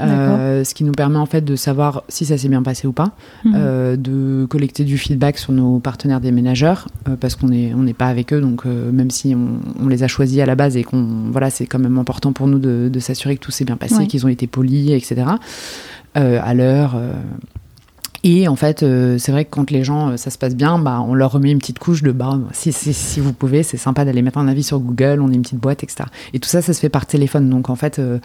Euh, ce qui nous permet en fait de savoir si ça s'est bien passé ou pas, mhm. euh, de collecter du feedback sur nos partenaires déménageurs parce qu'on n'est on n'est pas avec eux, donc même si on, les a choisis à la base et qu'on voilà c'est quand même important pour nous de, s'assurer que tout s'est bien passé, qu'ils ont été polis, etc. à l'heure. Et en fait, euh, c'est vrai que quand les gens, euh, ça se passe bien, bah, on leur remet une petite couche de bah, si, si, si vous pouvez, c'est sympa d'aller mettre un avis sur Google, on a une petite boîte, etc. Et tout ça, ça se fait par téléphone. Donc en fait, euh,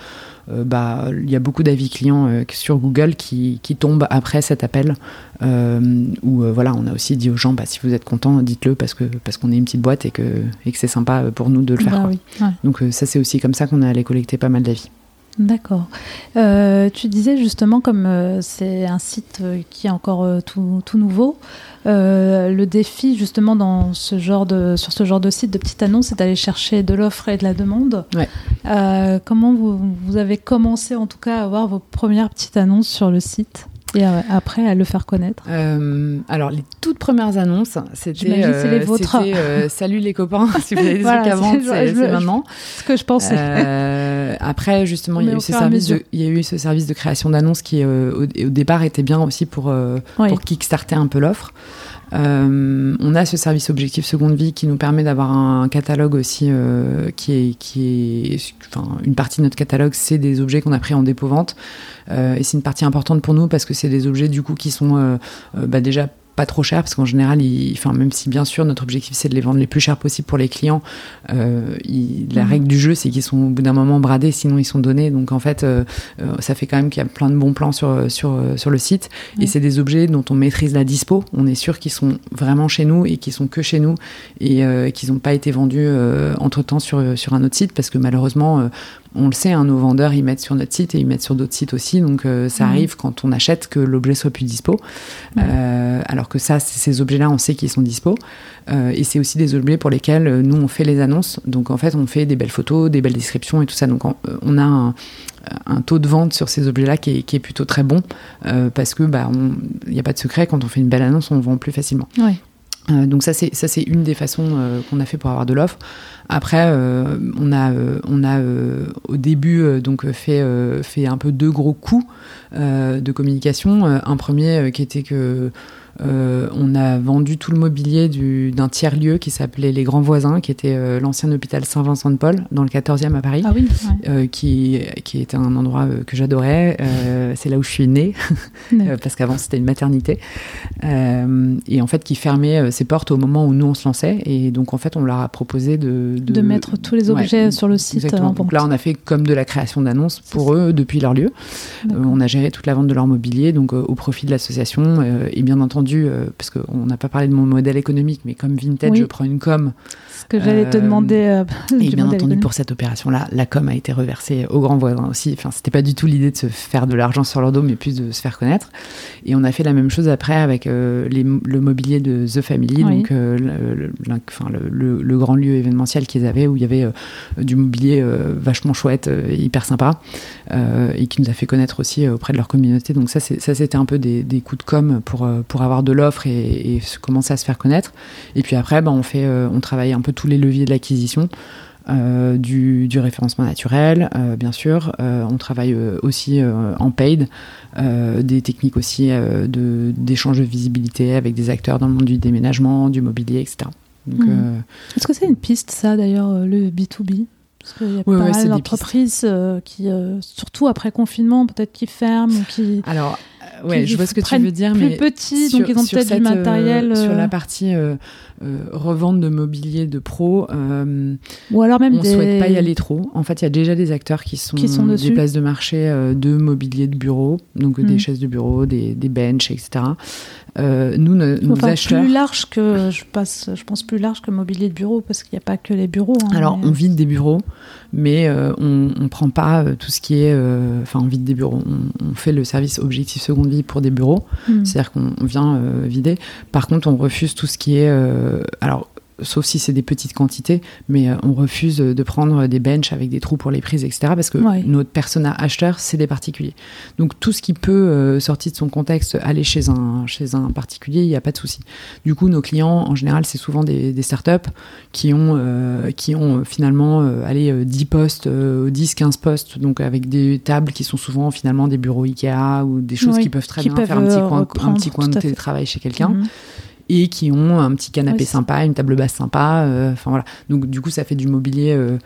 bah, il y a beaucoup d'avis clients sur Google qui, qui, tombent après cet appel. où voilà, on a aussi dit aux gens, bah, si vous êtes content, dites-le parce que parce qu'on est une petite boîte et que, et que c'est sympa pour nous de le faire. Bah Donc ça, c'est aussi comme ça qu'on est allé collecter pas mal d'avis. D'accord. Euh, tu disais justement, comme euh, c'est un site euh, qui est encore tout, tout, nouveau, le défi justement dans ce genre de, sur ce genre de site de petite annonce, c'est d'aller chercher de l'offre et de la demande. Ouais. comment vous, vous, avez commencé en tout cas à avoir vos premières petites annonces sur le site? Et après à le faire connaître euh, Alors, les toutes premières annonces, c'était euh, les vôtres. Euh, salut les copains, si vous avez des trucs à vendre, c'est maintenant. Ce que je pensais. Euh, après, justement, il y, a eu ce service de, il y a eu ce service de création d'annonces qui, au, au, départ, était bien aussi pour, pour kickstarter un peu l'offre. Euh, on a ce service objectif seconde vie qui nous permet d'avoir un catalogue aussi euh, qui est, qui est une partie de notre catalogue, c'est des objets qu'on a pris en dépôt vente. Euh, et c'est une partie importante pour nous parce que c'est des objets du coup qui sont bah, déjà pas trop cher parce qu'en général, enfin, même si bien sûr notre objectif c'est de les vendre les plus chers possible pour les clients, euh, la mhm. règle du jeu c'est qu'ils sont au bout d'un moment bradés, sinon ils sont donnés. Donc en fait, euh, euh, ça fait quand même qu'il y a plein de bons plans sur, sur, sur le site. Et c'est des objets dont on maîtrise la dispo. On est sûr qu'ils sont vraiment chez nous et qu'ils sont que chez nous et qu'ils n'ont pas été vendus entre temps sur, sur un autre site parce que malheureusement, on le sait, hein, nos vendeurs, ils mettent sur notre site et ils mettent sur d'autres sites aussi. Donc, euh, ça mhm. arrive quand on achète que l'objet soit plus dispo. Euh, alors que ça, ces objets-là, on sait qu'ils sont dispo. Euh, et c'est aussi des objets pour lesquels nous, on fait les annonces. Donc, en fait, on fait des belles photos, des belles descriptions et tout ça. Donc, on, a un, taux de vente sur ces objets-là qui, est, plutôt très bon. parce que, bah, il n'y a pas de secret, quand on fait une belle annonce, on vend plus facilement. Donc ça c'est ça c'est une des façons qu'on a fait pour avoir de l'offre. Après, euh, on a, euh, on a euh, au début donc fait, fait un peu deux gros coups de communication. Un premier qui était que euh, on a vendu tout le mobilier d'un tiers-lieu qui s'appelait Les Grands Voisins, qui était euh, l'ancien hôpital Saint-Vincent-de-Paul, dans le 14e à Paris, ah oui, euh, qui, qui était un endroit que j'adorais. c'est là où je suis née, parce qu'avant c'était une maternité. et en fait, qui fermait ses portes au moment où nous on se lançait. Et donc en fait, on leur a proposé de. De, mettre tous les objets sur le site. donc là, on a fait comme de la création d'annonces pour eux depuis leur lieu. on a géré toute la vente de leur mobilier, donc au profit de l'association. et bien entendu, euh, parce qu'on n'a pas parlé de mon modèle économique, mais comme Vintage, je prends une com. Ce que j'allais te demander. Euh, et bien entendu, pour cette opération-là, la com a été reversée aux grands voisins aussi. Enfin, c'était pas du tout l'idée de se faire de l'argent sur leur dos, mais plus de se faire connaître. Et on a fait la même chose après avec euh, le mobilier de The Family, donc le, enfin, le, grand lieu événementiel qu'ils avaient, où il y avait du mobilier vachement chouette, hyper sympa, et qui nous a fait connaître aussi auprès de leur communauté. Donc ça, c'était un peu des, des, coups de com pour, pour avoir de l'offre et, commencer à se faire connaître. Et puis après, ben, on, fait, euh, on travaille un peu tous les leviers de l'acquisition. Euh, du, référencement naturel, euh, bien sûr. on travaille aussi en paid, des techniques aussi d'échange de, visibilité avec des acteurs dans le monde du déménagement, du mobilier, etc. Hmm. Est-ce que c'est une piste, ça, d'ailleurs, le B2B parce qu'il y a pas mal d'entreprises qui, surtout après confinement, peut-être qui ferment ou qui. Alors, ouais, je vois ce que tu veux dire, plus mais petits, donc ils ont peut-être du matériel. Euh, sur la partie euh, euh, revente de mobilier de pro, ou alors même on ne souhaite pas y aller trop. En fait, il y a déjà des acteurs qui sont, qui sont des places de marché de mobilier de bureau, donc des hmm. chaises de bureau, des, des benches, etc. Euh, nous, nos, acheteurs. Plus large que, je, passe, je pense plus large que mobilier de bureau, parce qu'il n'y a pas que les bureaux. Hein, Alors, on vide des bureaux, mais euh, on ne prend pas euh, tout ce qui est. Enfin, on vide des bureaux. On, fait le service objectif seconde vie pour des bureaux, hmm. c'est-à-dire qu'on vient vider. Par contre, on refuse tout ce qui est. alors, sauf si c'est des petites quantités, mais euh, on refuse de prendre des benches avec des trous pour les prises, etc. Parce que notre persona acheteur, c'est des particuliers. Donc tout ce qui peut euh, sortir de son contexte, aller chez un, chez un particulier, il n'y a pas de souci. Du coup, nos clients, en général, c'est souvent des, des, startups qui ont, euh, qui ont finalement allez, 10 postes, 10, 15 postes, donc avec des tables qui sont souvent finalement des bureaux Ikea ou des choses qui peuvent très bien faire un petit coin, un petit coin de télétravail chez quelqu'un. Mhm et qui ont un petit canapé sympa, une table basse sympa. Euh, enfin voilà. Donc du coup, ça fait du mobilier euh,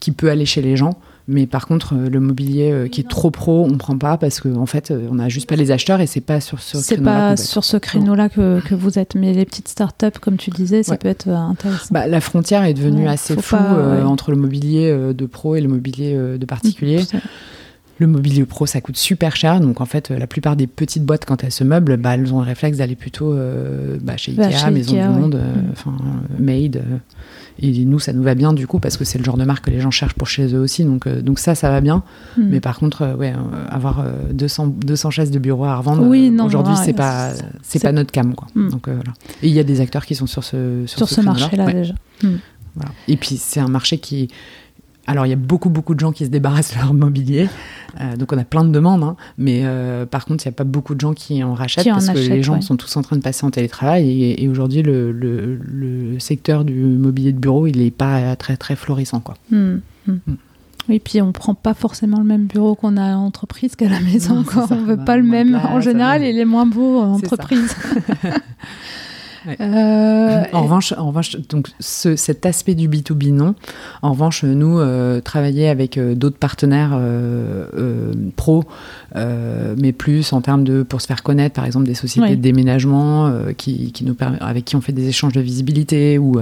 qui peut aller chez les gens. Mais par contre, euh, le mobilier qui est trop pro, on prend pas parce qu'en en fait, on n'a juste pas les acheteurs et c'est pas sur ce créneau-là. C'est pas sur ce créneau-là que, que, vous êtes. Mais les petites startups, comme tu disais, ça peut être intéressant. Bah, la frontière est devenue assez floue entre le mobilier de pro et le mobilier de particulier. Le mobilier pro, ça coûte super cher. Donc, en fait, la plupart des petites boîtes, quand elles se meublent, bah, elles ont le réflexe d'aller plutôt euh, bah, chez Bah, Ikea, chez Maison Ikea, du ouais. Monde, euh, Mm. enfin, euh, Made. euh. et nous, ça nous va bien, du coup, parce que c'est le genre de marque que les gens cherchent pour chez eux aussi. Donc, euh, donc ça, ça va bien. Hmm. Mais par contre, euh, ouais, euh, avoir euh, 200, 200 chaises de bureau à revendre, Oui, euh, aujourd'hui, ouais, c'est pas, c'est- pas notre cam, quoi. Mm. Donc, euh, voilà. Et il y a des acteurs qui sont sur ce, sur sur ce marché-là Ouais. déjà. Voilà. Et puis c'est un marché qui. Alors il y a beaucoup beaucoup de gens qui se débarrassent de leur mobilier, Euh, donc on a plein de demandes, hein. mais euh, par contre il n'y a pas beaucoup de gens qui en rachètent Qui en parce que les gens ouais. sont tous en train de passer en télétravail et, et aujourd'hui le, le- le secteur du mobilier de bureau il n'est pas très très florissant quoi. Hmm, hmm. Mm. Oui, puis on prend pas forcément le même bureau qu'on a à l'entreprise qu'à la maison. Non, quoi. ça. On veut Bah, pas le même. en général, il est moins beau en entreprise. Ouais. Euh, En revanche, en revanche, donc ce- cet aspect du B2B non. En revanche, nous euh, travailler avec euh, d'autres partenaires euh, pro, euh, mais plus en termes de pour se faire connaître, par exemple des sociétés de déménagement euh, qui, qui nous permet- avec qui on fait des échanges de visibilité ou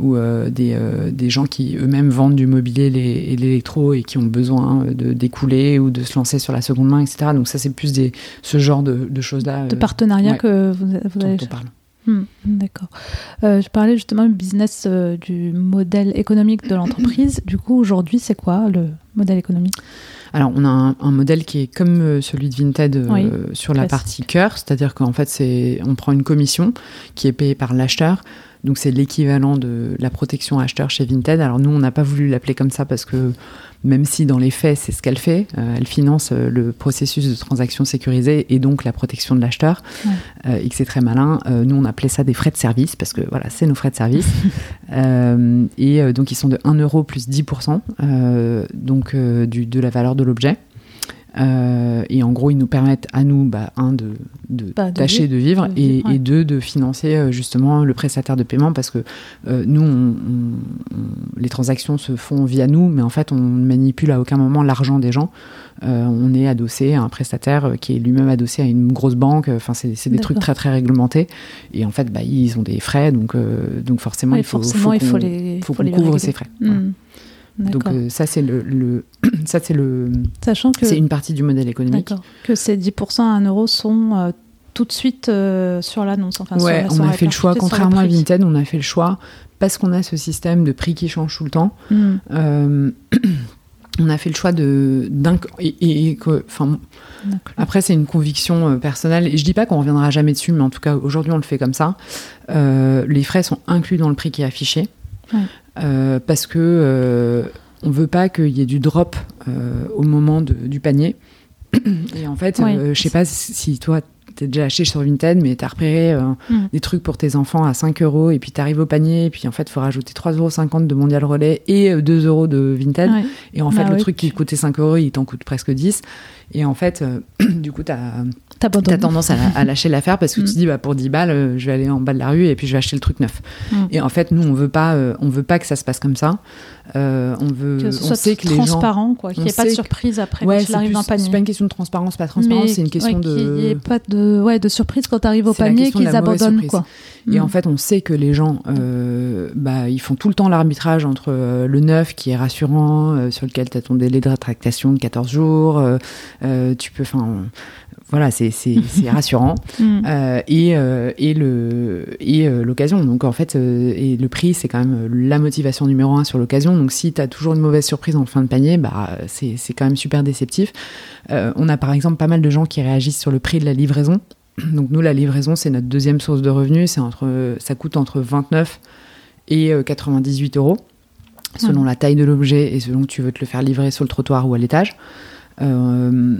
ou des, euh, des gens qui eux-mêmes vendent du mobilier et l'électro et qui ont besoin de d'écouler ou de se lancer sur la seconde main, etc. Donc ça, c'est plus des ce genre de, de choses là. de partenariat ouais. que vous, vous dont allez on parle. Hmm, D'accord. Euh, je parlais justement du business, euh, du modèle économique de l'entreprise. du coup, aujourd'hui, c'est quoi le modèle économique? Alors, on a un, un modèle qui est comme euh, celui de Vinted euh, Oui, sur la partie cœur, c'est-à-dire qu'en fait, c'est, on prend une commission qui est payée par l'acheteur. Donc, c'est l'équivalent de la protection acheteur chez Vinted. Alors, nous, on n'a pas voulu l'appeler comme ça parce que même si dans les faits, c'est ce qu'elle fait, euh, elle finance euh, le processus de transaction sécurisée et donc la protection de l'acheteur, Ouais. euh, et que c'est très malin. Nous, on appelait ça des frais de service parce que voilà, c'est nos frais de service. Et donc, ils sont de 1 euro plus 10%, euh, donc du, de la valeur de l'objet. Euh, et en gros, ils nous permettent à nous, bah, un, de, de Bah, de tâcher vivre, de vivre, et, vivre, ouais. et deux, de financer euh, justement le prestataire de paiement parce que euh, nous, on- on- on- les transactions se font via nous, mais en fait, on ne manipule à aucun moment l'argent des gens. Euh, on est adossé à un prestataire qui est lui-même adossé à une grosse banque. Enfin, c'est des trucs très très réglementés. Et en fait, bah, ils ont des frais, donc, donc forcément, il faut, forcément, qu'on- les, les couvre ses frais. Hmm. Donc euh, ça c'est le, le ça c'est le Sachant que, c'est une partie du modèle économique. que ces 10% à 1 euro sont euh, tout de suite euh, sur l'annonce. Enfin, sur ouais, la- on a fait le choix, sur contrairement à. Vinted, on a fait le choix parce qu'on a ce système de prix qui change tout le temps. Hmm. on a fait le choix de d'un et, enfin après c'est une conviction personnelle et je dis pas qu'on reviendra jamais dessus, mais en tout cas aujourd'hui on le fait comme ça. Euh, les frais sont inclus dans le prix qui est affiché Ouais. Euh, parce que euh, on veut pas qu'il y ait du drop euh, au moment de- du panier. Et en fait, Oui. je sais pas si toi t'es déjà acheté sur Vinted, mais t'as repéré euh, Mm. des trucs pour tes enfants à 5 euros et puis t'arrives au panier et puis en fait faut rajouter 3,50 euros de Mondial Relais et euh, 2 euros de Vinted. Ouais. Et en fait, Bah le truc qui tu- coûtait 5 euros, il t'en coûte presque 10. Et en fait, euh, du coup, t'as as tendance à, à lâcher l'affaire parce que Mm. tu te dis, bah, pour 10 balles, euh, je vais aller en bas de la rue et puis je vais acheter le truc neuf. Mm. Et en fait, nous, on veut pas, euh, on veut pas que ça se passe comme ça. Euh, on veut, que ce on soit sait que les gens. transparent, quoi, qu'il n'y ait pas de surprise après Ouais, quand il c'est arrive plus- dans le panier. c'est pas une question de transparence, pas transparence, Mais, c'est une question ouais, de. Qu'il n'y ait pas de, ouais, de surprise quand tu arrives au panier qu'ils abandonnent. Quoi. Et Mm. en fait, on sait que les gens, euh, bah, ils font tout le temps l'arbitrage entre euh, le neuf qui est rassurant, euh, sur lequel tu as ton délai de rétractation de 14 jours, tu peux, enfin, voilà, c'est rassurant, Mm. euh, et, euh, et le et euh, l'occasion. Donc en fait, et le prix, c'est quand même la motivation numéro un sur l'occasion. Donc si tu as toujours une mauvaise surprise en fin de panier, bah c'est c'est quand même super déceptif. On a par exemple pas mal de gens qui réagissent sur le prix de la livraison. Donc nous, la livraison, c'est notre deuxième source de revenus. C'est entre, ça coûte entre 29 et euh, 98 euros, selon la taille de l'objet et selon que tu veux te le faire livrer sur le trottoir ou à l'étage. Euh,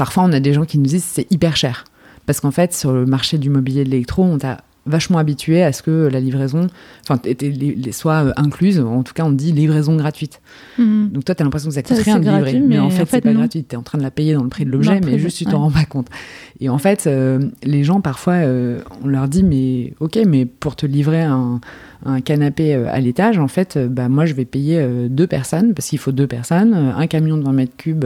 parfois, on a des gens qui nous disent c'est hyper cher. Parce qu'en fait, sur le marché du mobilier de l'électro, on t'a vachement habitué à ce que la livraison enfin, soit euh, incluse. En tout cas, on dit livraison gratuite. Mm. Donc toi, tu as l'impression que ça coûte Ça, rien de livrer. gratuit, mais, mais en fait, fait, c'est pas non. gratuit. Tu es en train de la payer dans le prix de l'objet, mais juste tu t'en ouais. rends pas compte. Et en fait, euh, les gens, parfois, euh, on leur dit, mais ok, mais pour te livrer un, un canapé à l'étage, en fait, bah, moi, je vais payer deux personnes parce qu'il faut deux personnes, un camion de 20 mètres cubes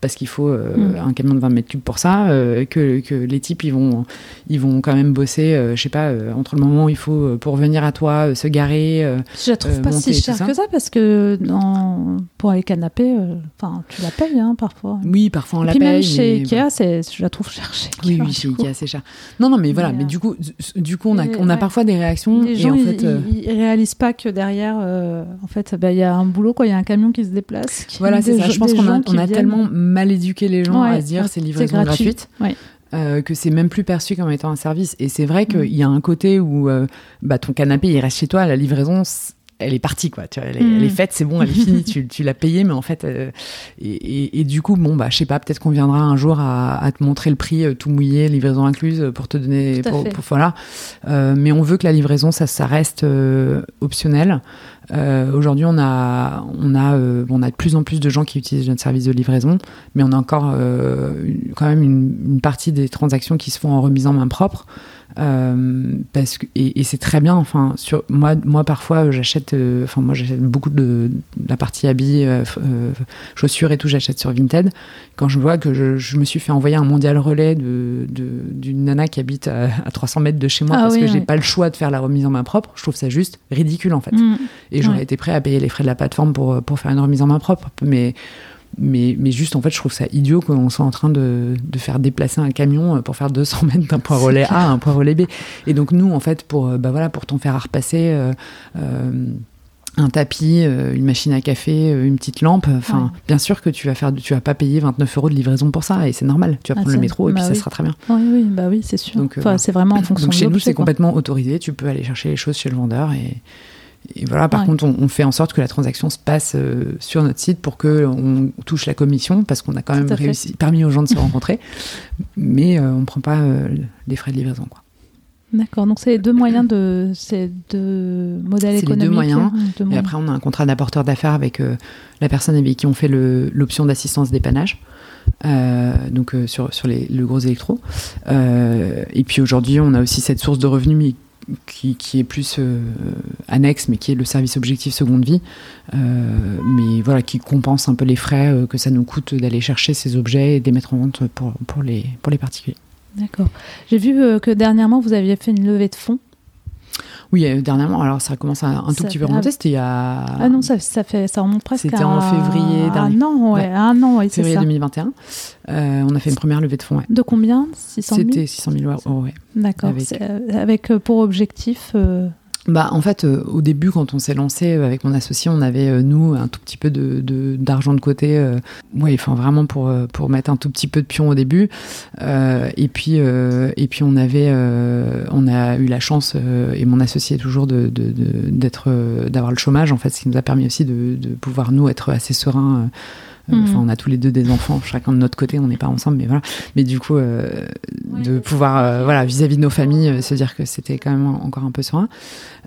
parce qu'il faut mm. un camion de 20 mètres cubes pour ça, que, que, les types, ils vont, ils vont quand même bosser, je sais pas, entre le moment où il faut pour venir à toi, se garer. je la trouve pas si cher que ça parce que dans, pour les canapés, enfin, tu la payes hein, parfois. Oui, parfois on la paye. Même chez Ikea, je la trouve cher chez Ikea. Oui, oui, chez Ikea, c'est cher. Non, non, mais voilà, mais, du coup, du coup, on a, on a parfois des réactions. Les gens, en fait, ils, réalisent pas que derrière, en fait, bah, il y a un boulot, quoi. Il y a un camion qui se déplace. voilà, c'est ça. Je pense qu'on a, on a tellement mal éduqué les gens à se dire c'est livraison gratuite. Euh, que c'est même plus perçu comme étant un service. Et c'est vrai qu'il y a un côté où euh, bah, ton canapé, il reste chez toi, la livraison, elle est partie, quoi. Tu vois, elle, est, mm. faite, c'est bon, elle est finie, tu, tu l'as payée, mais en fait, euh, et, et, du coup, bon, bah, je sais pas, peut-être qu'on viendra un jour à, à, te montrer le prix tout mouillé, livraison incluse, pour te donner, pour, voilà. mais on veut que la livraison, ça, ça reste optionnel. Euh, Aujourd'hui, on a, on, a, euh, on a de plus en plus de gens qui utilisent notre service de livraison, mais on a encore euh, quand même une, une, partie des transactions qui se font en remise en main propre. Euh, parce que, et, et c'est très bien. Enfin, sur, moi, moi parfois, j'achète. Euh, enfin, moi, j'achète beaucoup de, la partie habits, chaussures et tout. J'achète sur Vinted. Quand je vois que je, je, me suis fait envoyer un mondial relais de d'une nana qui habite à, 300 mètres de chez moi ah parce que j'ai pas le choix de faire la remise en main propre, je trouve ça juste ridicule en fait. Mm. Et j'aurais été prêt à payer les frais de la plateforme pour, pour faire une remise en main propre. Mais, mais, mais juste, en fait, je trouve ça idiot qu'on soit en train de, de, faire déplacer un camion pour faire 200 mètres d'un point relais A à un point relais B. Et donc, nous, en fait, pour, bah voilà, pour ton faire à repasser. Euh, euh, un tapis, euh, une machine à café, une petite lampe. Enfin, bien sûr que tu vas faire, tu vas pas payer 29 euros de livraison pour ça, et c'est normal. Tu vas ah, prendre le métro et puis bah ça sera très bien. Oui, oui, bah oui, c'est sûr. Donc, enfin, c'est vraiment en fonction. Donc chez nous, c'est complètement autorisé. Tu peux aller chercher les choses chez le vendeur et, et voilà, par contre, on, fait en sorte que la transaction se passe euh, sur notre site pour que on touche la commission, parce qu'on a quand même réussi, permis aux gens de se rencontrer, mais euh, on ne prend pas euh, les frais de livraison. Quoi. D'accord, donc c'est deux moyens de, c'est deux modèles économiques. C'est les deux moyens. et après, on a un contrat d'apporteur d'affaires avec la personne avec qui on fait l'option d'assistance dépannage. donc sur, sur les, le gros électro. et puis aujourd'hui, on a aussi cette source de revenus qui, est plus euh, annexe, mais qui est le service objectif seconde vie, euh, mais voilà, qui compense un peu les frais euh, que ça nous coûte d'aller chercher ces objets et de les mettre en vente pour, pour, les, pour les particuliers. D'accord. J'ai vu que dernièrement, vous aviez fait une levée de fonds. Oui, euh, dernièrement, alors ça commence à un tout petit peu remonter, c'était il y a... Ah non, ça, ça, fait, ça remonte presque C'était en février dernier. Un an, ouais, un an, ouais, Février 2021. Euh, on a fait une première levée de fonds, ouais. De combien? 600 000 C'était 600 000 euros, ouais. D'accord, avec, euh, avec, pour objectif bah, en fait, euh, au début, quand on s'est lancé euh, avec mon associé, on avait, euh, nous, un tout petit peu d'argent de, d'argent de, côté. ouais, enfin, vraiment pour, pour mettre un tout petit peu de pion au début. et, puis, et puis, on avait, on a eu la chance, et mon associé toujours, d'avoir le chômage, en fait, ce qui nous a permis aussi de, pouvoir, nous, être assez sereins. Enfin, mhm. on a tous les deux des enfants, chacun de notre côté, on n'est pas ensemble, mais voilà. Mais du coup, de pouvoir, voilà, vis-à-vis de nos familles, se dire que c'était quand même encore un peu serein.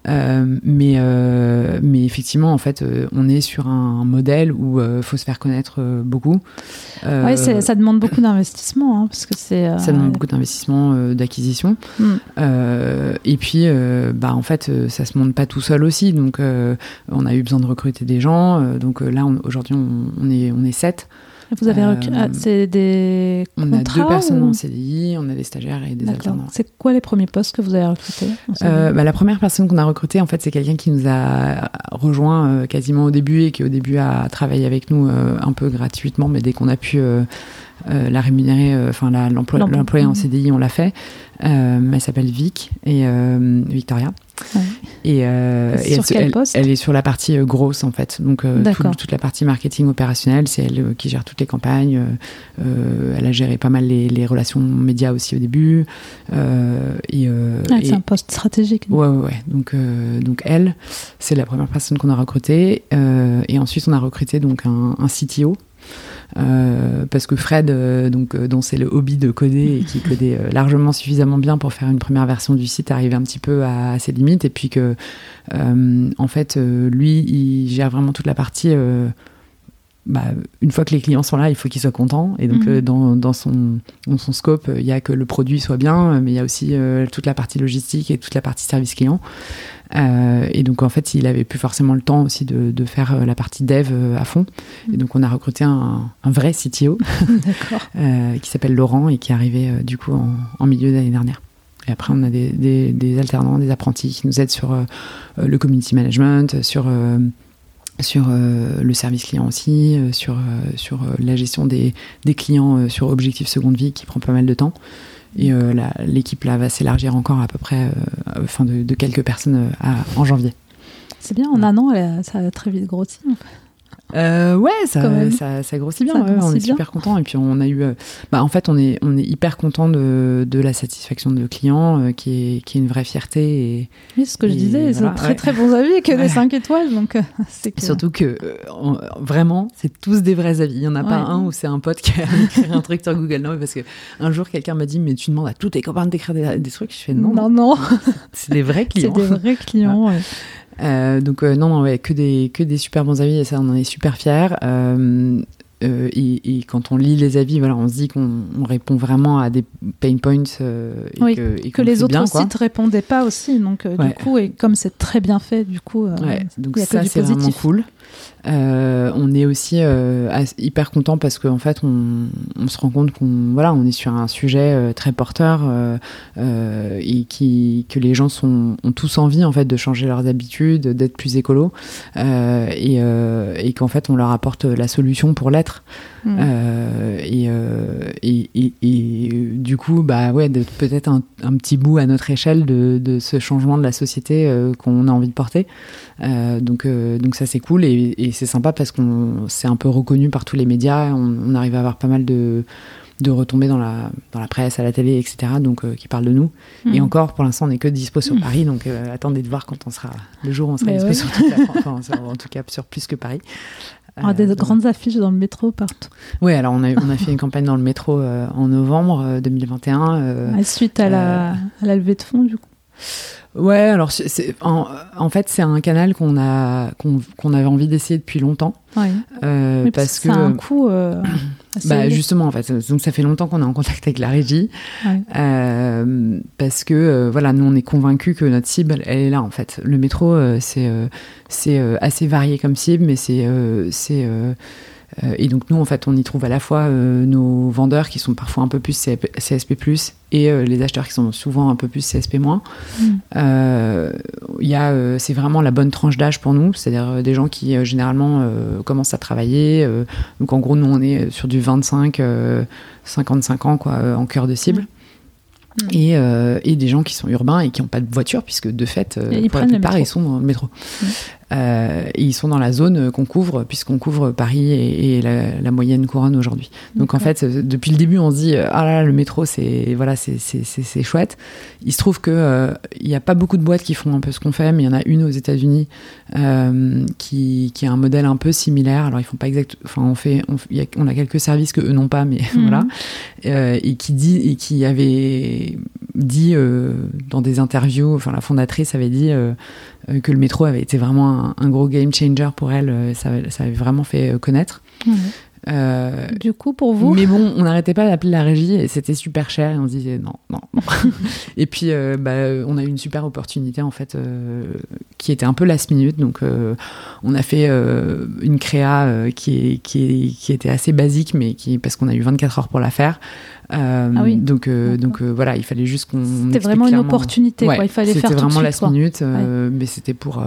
Euh, mais, euh, mais effectivement, en fait, euh, on est sur un, modèle où il faut se faire connaître beaucoup. oui, ça demande beaucoup d'investissement, hein, parce que c'est. Ça demande beaucoup d'investissement, d'acquisition. Mm. et puis, bah, en fait, ça se monte pas tout seul aussi. Donc, on a eu besoin de recruter des gens. donc là, aujourd'hui, on, on, est, on est sept. Vous avez euh, ah, c'est des On a deux personnes en CDI, on a des stagiaires et des alternants. C'est quoi les premiers postes que vous avez recrutés euh, bah, La première personne qu'on a recrutée, en fait, c'est quelqu'un qui nous a rejoint euh, quasiment au début et qui au début a travaillé avec nous un peu gratuitement, mais dès qu'on a pu la rémunérer, enfin l'employé en CDI, on l'a fait. elle s'appelle Vic et Victoria. Et, euh, sur elle, poste elle, est sur la partie euh, grosse en fait, donc euh, toute la partie marketing opérationnel, c'est elle qui gère toutes les campagnes. elle a géré pas mal les, relations médias aussi au début. et, ah, c'est un poste stratégique. Ouais, ouais, ouais. Donc, donc elle, c'est la première personne qu'on a recrutée. et ensuite, on a recruté donc un, un CTO euh, parce que Fred, euh, donc, euh, dont c'est le hobby de coder et qui codait largement suffisamment bien pour faire une première version du site, arrive un petit peu à, ses limites. Et puis que, en fait, lui, il gère vraiment toute la partie bah, une fois que les clients sont là, il faut qu'ils soient contents. Et donc, mhm. dans, dans, son, dans son scope, il y a que le produit soit bien, mais il y a aussi toute la partie logistique et toute la partie service client. et donc, en fait, il avait plus forcément le temps aussi de, de faire la partie dev à fond. Et donc, on a recruté un, un vrai CTO qui s'appelle Laurent et qui est arrivé du coup en, en milieu d'année dernière. Et après, on a des, des, alternants, des apprentis qui nous aident sur euh, le community management, sur, euh, sur euh, le service client aussi, sur, sur la gestion des, des clients sur objectif seconde vie qui prend pas mal de temps. Et l'équipe là va s'élargir encore à peu près enfin de, quelques personnes en janvier. C'est bien, en un an, ça a très vite grossi. En fait. Euh, ouais, ça, ça, ça, grossit bien. on est super content. Et puis on a eu, euh, bah, en fait, on est, on est hyper content de, de la satisfaction de nos clients, euh, qui, est, qui est une vraie fierté. Et, oui, ce que je disais, c'est très très bons avis que des 5 étoiles. Donc, c'est Surtout que vraiment, c'est tous des vrais avis. Il n'y en a pas un où c'est un pote qui a écrit un truc sur Google. Non, parce que un jour, quelqu'un m'a dit, mais tu demandes à tous tes copains d'écrire des, des, trucs. Je fais non, non, non. c'est des vrais clients. C'est des vrais clients. Euh, donc euh, non, non, ouais, que des que des super bons avis et ça, on en est super fiers. Euh, euh, et, quand on lit les avis, voilà, on se dit qu'on répond vraiment à des pain points et oui, que, et que les autres sites répondaient pas aussi. Donc du coup, et comme c'est très bien fait, du coup, ouais, donc ça c'est vraiment cool. Euh, on est aussi euh, hyper content parce qu'en fait, on, se rend compte qu'on voilà, on est sur un sujet euh, très porteur et que les gens ont tous envie en fait de changer leurs habitudes, d'être plus écolo et, et qu'en fait, on leur apporte la solution pour l'être. Mm. Et, et, et, du coup, bah ouais, peut-être un, un, petit bout à notre échelle de, de ce changement de la société qu'on a envie de porter. donc, donc ça c'est cool et et, c'est sympa parce qu'on c'est un peu reconnu par tous les médias. On, arrive à avoir pas mal de, de retombées dans la, dans la presse, à la télé, etc. Donc, euh, qui parlent de nous. Hmm. Et encore, pour l'instant, on n'est que dispo sur hmm. Paris. Donc, euh, attendez de voir quand on sera, le jour où on sera dispo sur toute la France. en tout cas, sur plus que Paris. On a des euh, grandes affiches dans le métro partout. Oui, alors on a, on a fait une campagne dans le métro en novembre 2021. suite à la, à la levée de fonds, du coup Ouais, alors en, en, fait c'est un canal qu'on a qu'on, avait envie d'essayer depuis longtemps. Ouais. Euh, parce, que ça a un coût. Bah justement en fait, donc ça fait longtemps qu'on est en contact avec la régie, euh, parce que euh, voilà nous on est convaincus que notre cible elle est là en fait. Le métro euh, c'est c'est assez varié comme cible, mais c'est c'est et donc nous, en fait, on y trouve à la fois euh, nos vendeurs qui sont parfois un peu plus CSP+, et euh, les acheteurs qui sont souvent un peu plus CSP-. Mm. Il y c'est vraiment la bonne tranche d'âge pour nous, c'est-à-dire des gens qui généralement commencent à travailler. donc en gros, nous, on est sur du 25, 55 ans quoi, en cœur de cible. Mm. Mm. Et, et, des gens qui sont urbains et qui n'ont pas de voiture, puisque de fait, pour la plupart, ils sont dans le métro. Euh, ils sont dans la zone qu'on couvre, puisqu'on couvre Paris et, la, moyenne couronne aujourd'hui. Donc en fait, depuis le début, on se dit ah là, là le métro, c'est voilà, c'est chouette. Il se trouve que euh, il n'y a pas beaucoup de boîtes qui font un peu ce qu'on fait, mais il y en a une aux États-Unis euh, qui, qui a un modèle un peu similaire. Alors ils font pas exact, enfin on fait, on, a, on a quelques services que eux n'ont pas, mais mhm. voilà, et qui dit et qui avait dit dans des interviews, enfin la fondatrice avait dit euh, que le métro avait été vraiment un, gros game changer pour elle. Euh, ça, avait vraiment fait euh, du coup, pour vous Mais bon, on n'arrêtait pas d'appeler la régie et c'était super cher et on se disait non, non, non. et puis, bah, on a eu une super opportunité en fait qui était un peu last minute. Donc, on a fait une créa qui, qui, qui, était assez basique, mais qui, parce qu'on a eu 24 heures pour la faire. Euh, ah oui. Donc, euh, donc euh, voilà, il fallait juste qu'on. C'était vraiment une opportunité. Ouais, il fallait faire C'était vraiment last minute, mais c'était pour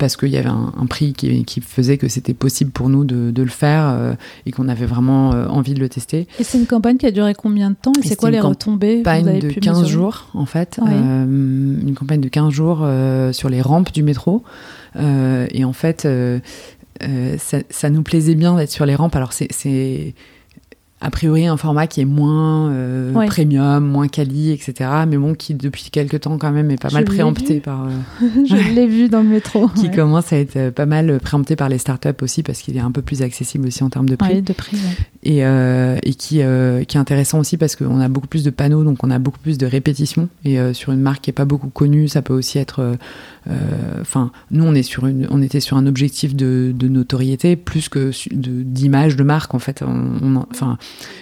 parce qu'il y avait un, prix qui, qui, faisait que c'était possible pour nous de, de le faire et qu'on avait vraiment envie de le tester. Et c'est une campagne qui a duré combien de temps Et, c'est quoi les retombées Une campagne de 15 jours, en fait. une campagne de 15 jours sur les rampes du métro. et en fait, ça, ça, nous plaisait bien d'être sur les rampes. Alors, c'est a priori un format qui est moins euh, premium, moins quali, etc. Mais bon, qui depuis quelques temps quand même est pas mal préempté par. Euh, je l'ai vu dans le métro. qui commence à être pas mal préempté par les startups aussi parce qu'il est un peu plus accessible aussi en termes de prix. de prix et, euh, et qui, euh, qui est intéressant aussi parce qu'on a beaucoup plus de panneaux, donc on a beaucoup plus de répétitions. Et euh, sur une marque qui est pas beaucoup connue, ça peut aussi être. Enfin, nous, on, est sur une, on était sur un objectif de, de notoriété plus que d'image de, marque. En fait, enfin,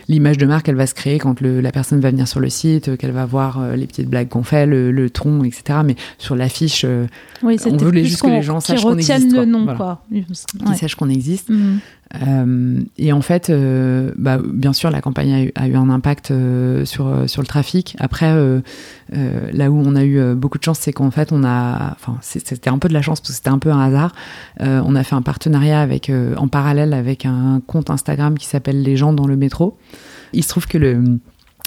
l'image de marque, elle va se créer quand le, la personne va venir sur le site, qu'elle va voir les petites blagues qu'on fait, le, tronc, etc. Mais sur l'affiche, oui, on voulait juste que les gens sachent qu'on existe. le nom, quoi. Qu'ils sachent qu'on existe. Mhm. Euh, et en fait, euh, bah, bien sûr, la campagne a eu, un impact euh, sur, sur le trafic. Après, là où on a eu beaucoup de chance, c'est qu'en fait, on a, enfin, c'était un peu de la chance parce que c'était un peu un hasard. on a fait un partenariat avec, en parallèle avec un compte Instagram qui s'appelle Les gens dans le métro. Il se trouve que le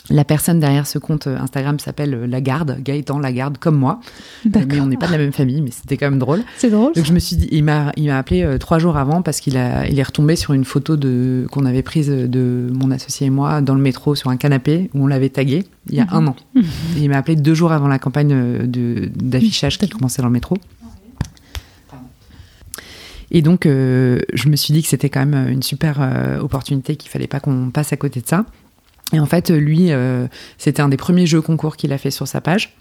la personne derrière ce compte euh, Instagram s'appelle euh, Lagarde, Gaëtan Lagarde, comme moi. Mais on n'est pas de la même famille, mais c'était quand même drôle. C'est drôle. Donc je me suis dit, il m'a, il m'a appelé euh, trois jours avant parce qu'il a, il est retombé sur une photo de, qu'on avait prise de mon associé et moi dans le métro sur un canapé où on l'avait tagué il y a mhm. un an. Et il m'a appelé deux jours avant la campagne de, d'affichage qui commençait dans le métro. Et donc, je me suis dit que c'était quand même une super opportunité, qu'il fallait pas qu'on passe à côté de ça. Et en fait, lui, euh, c'était un des premiers jeux concours qu'il a fait sur sa page.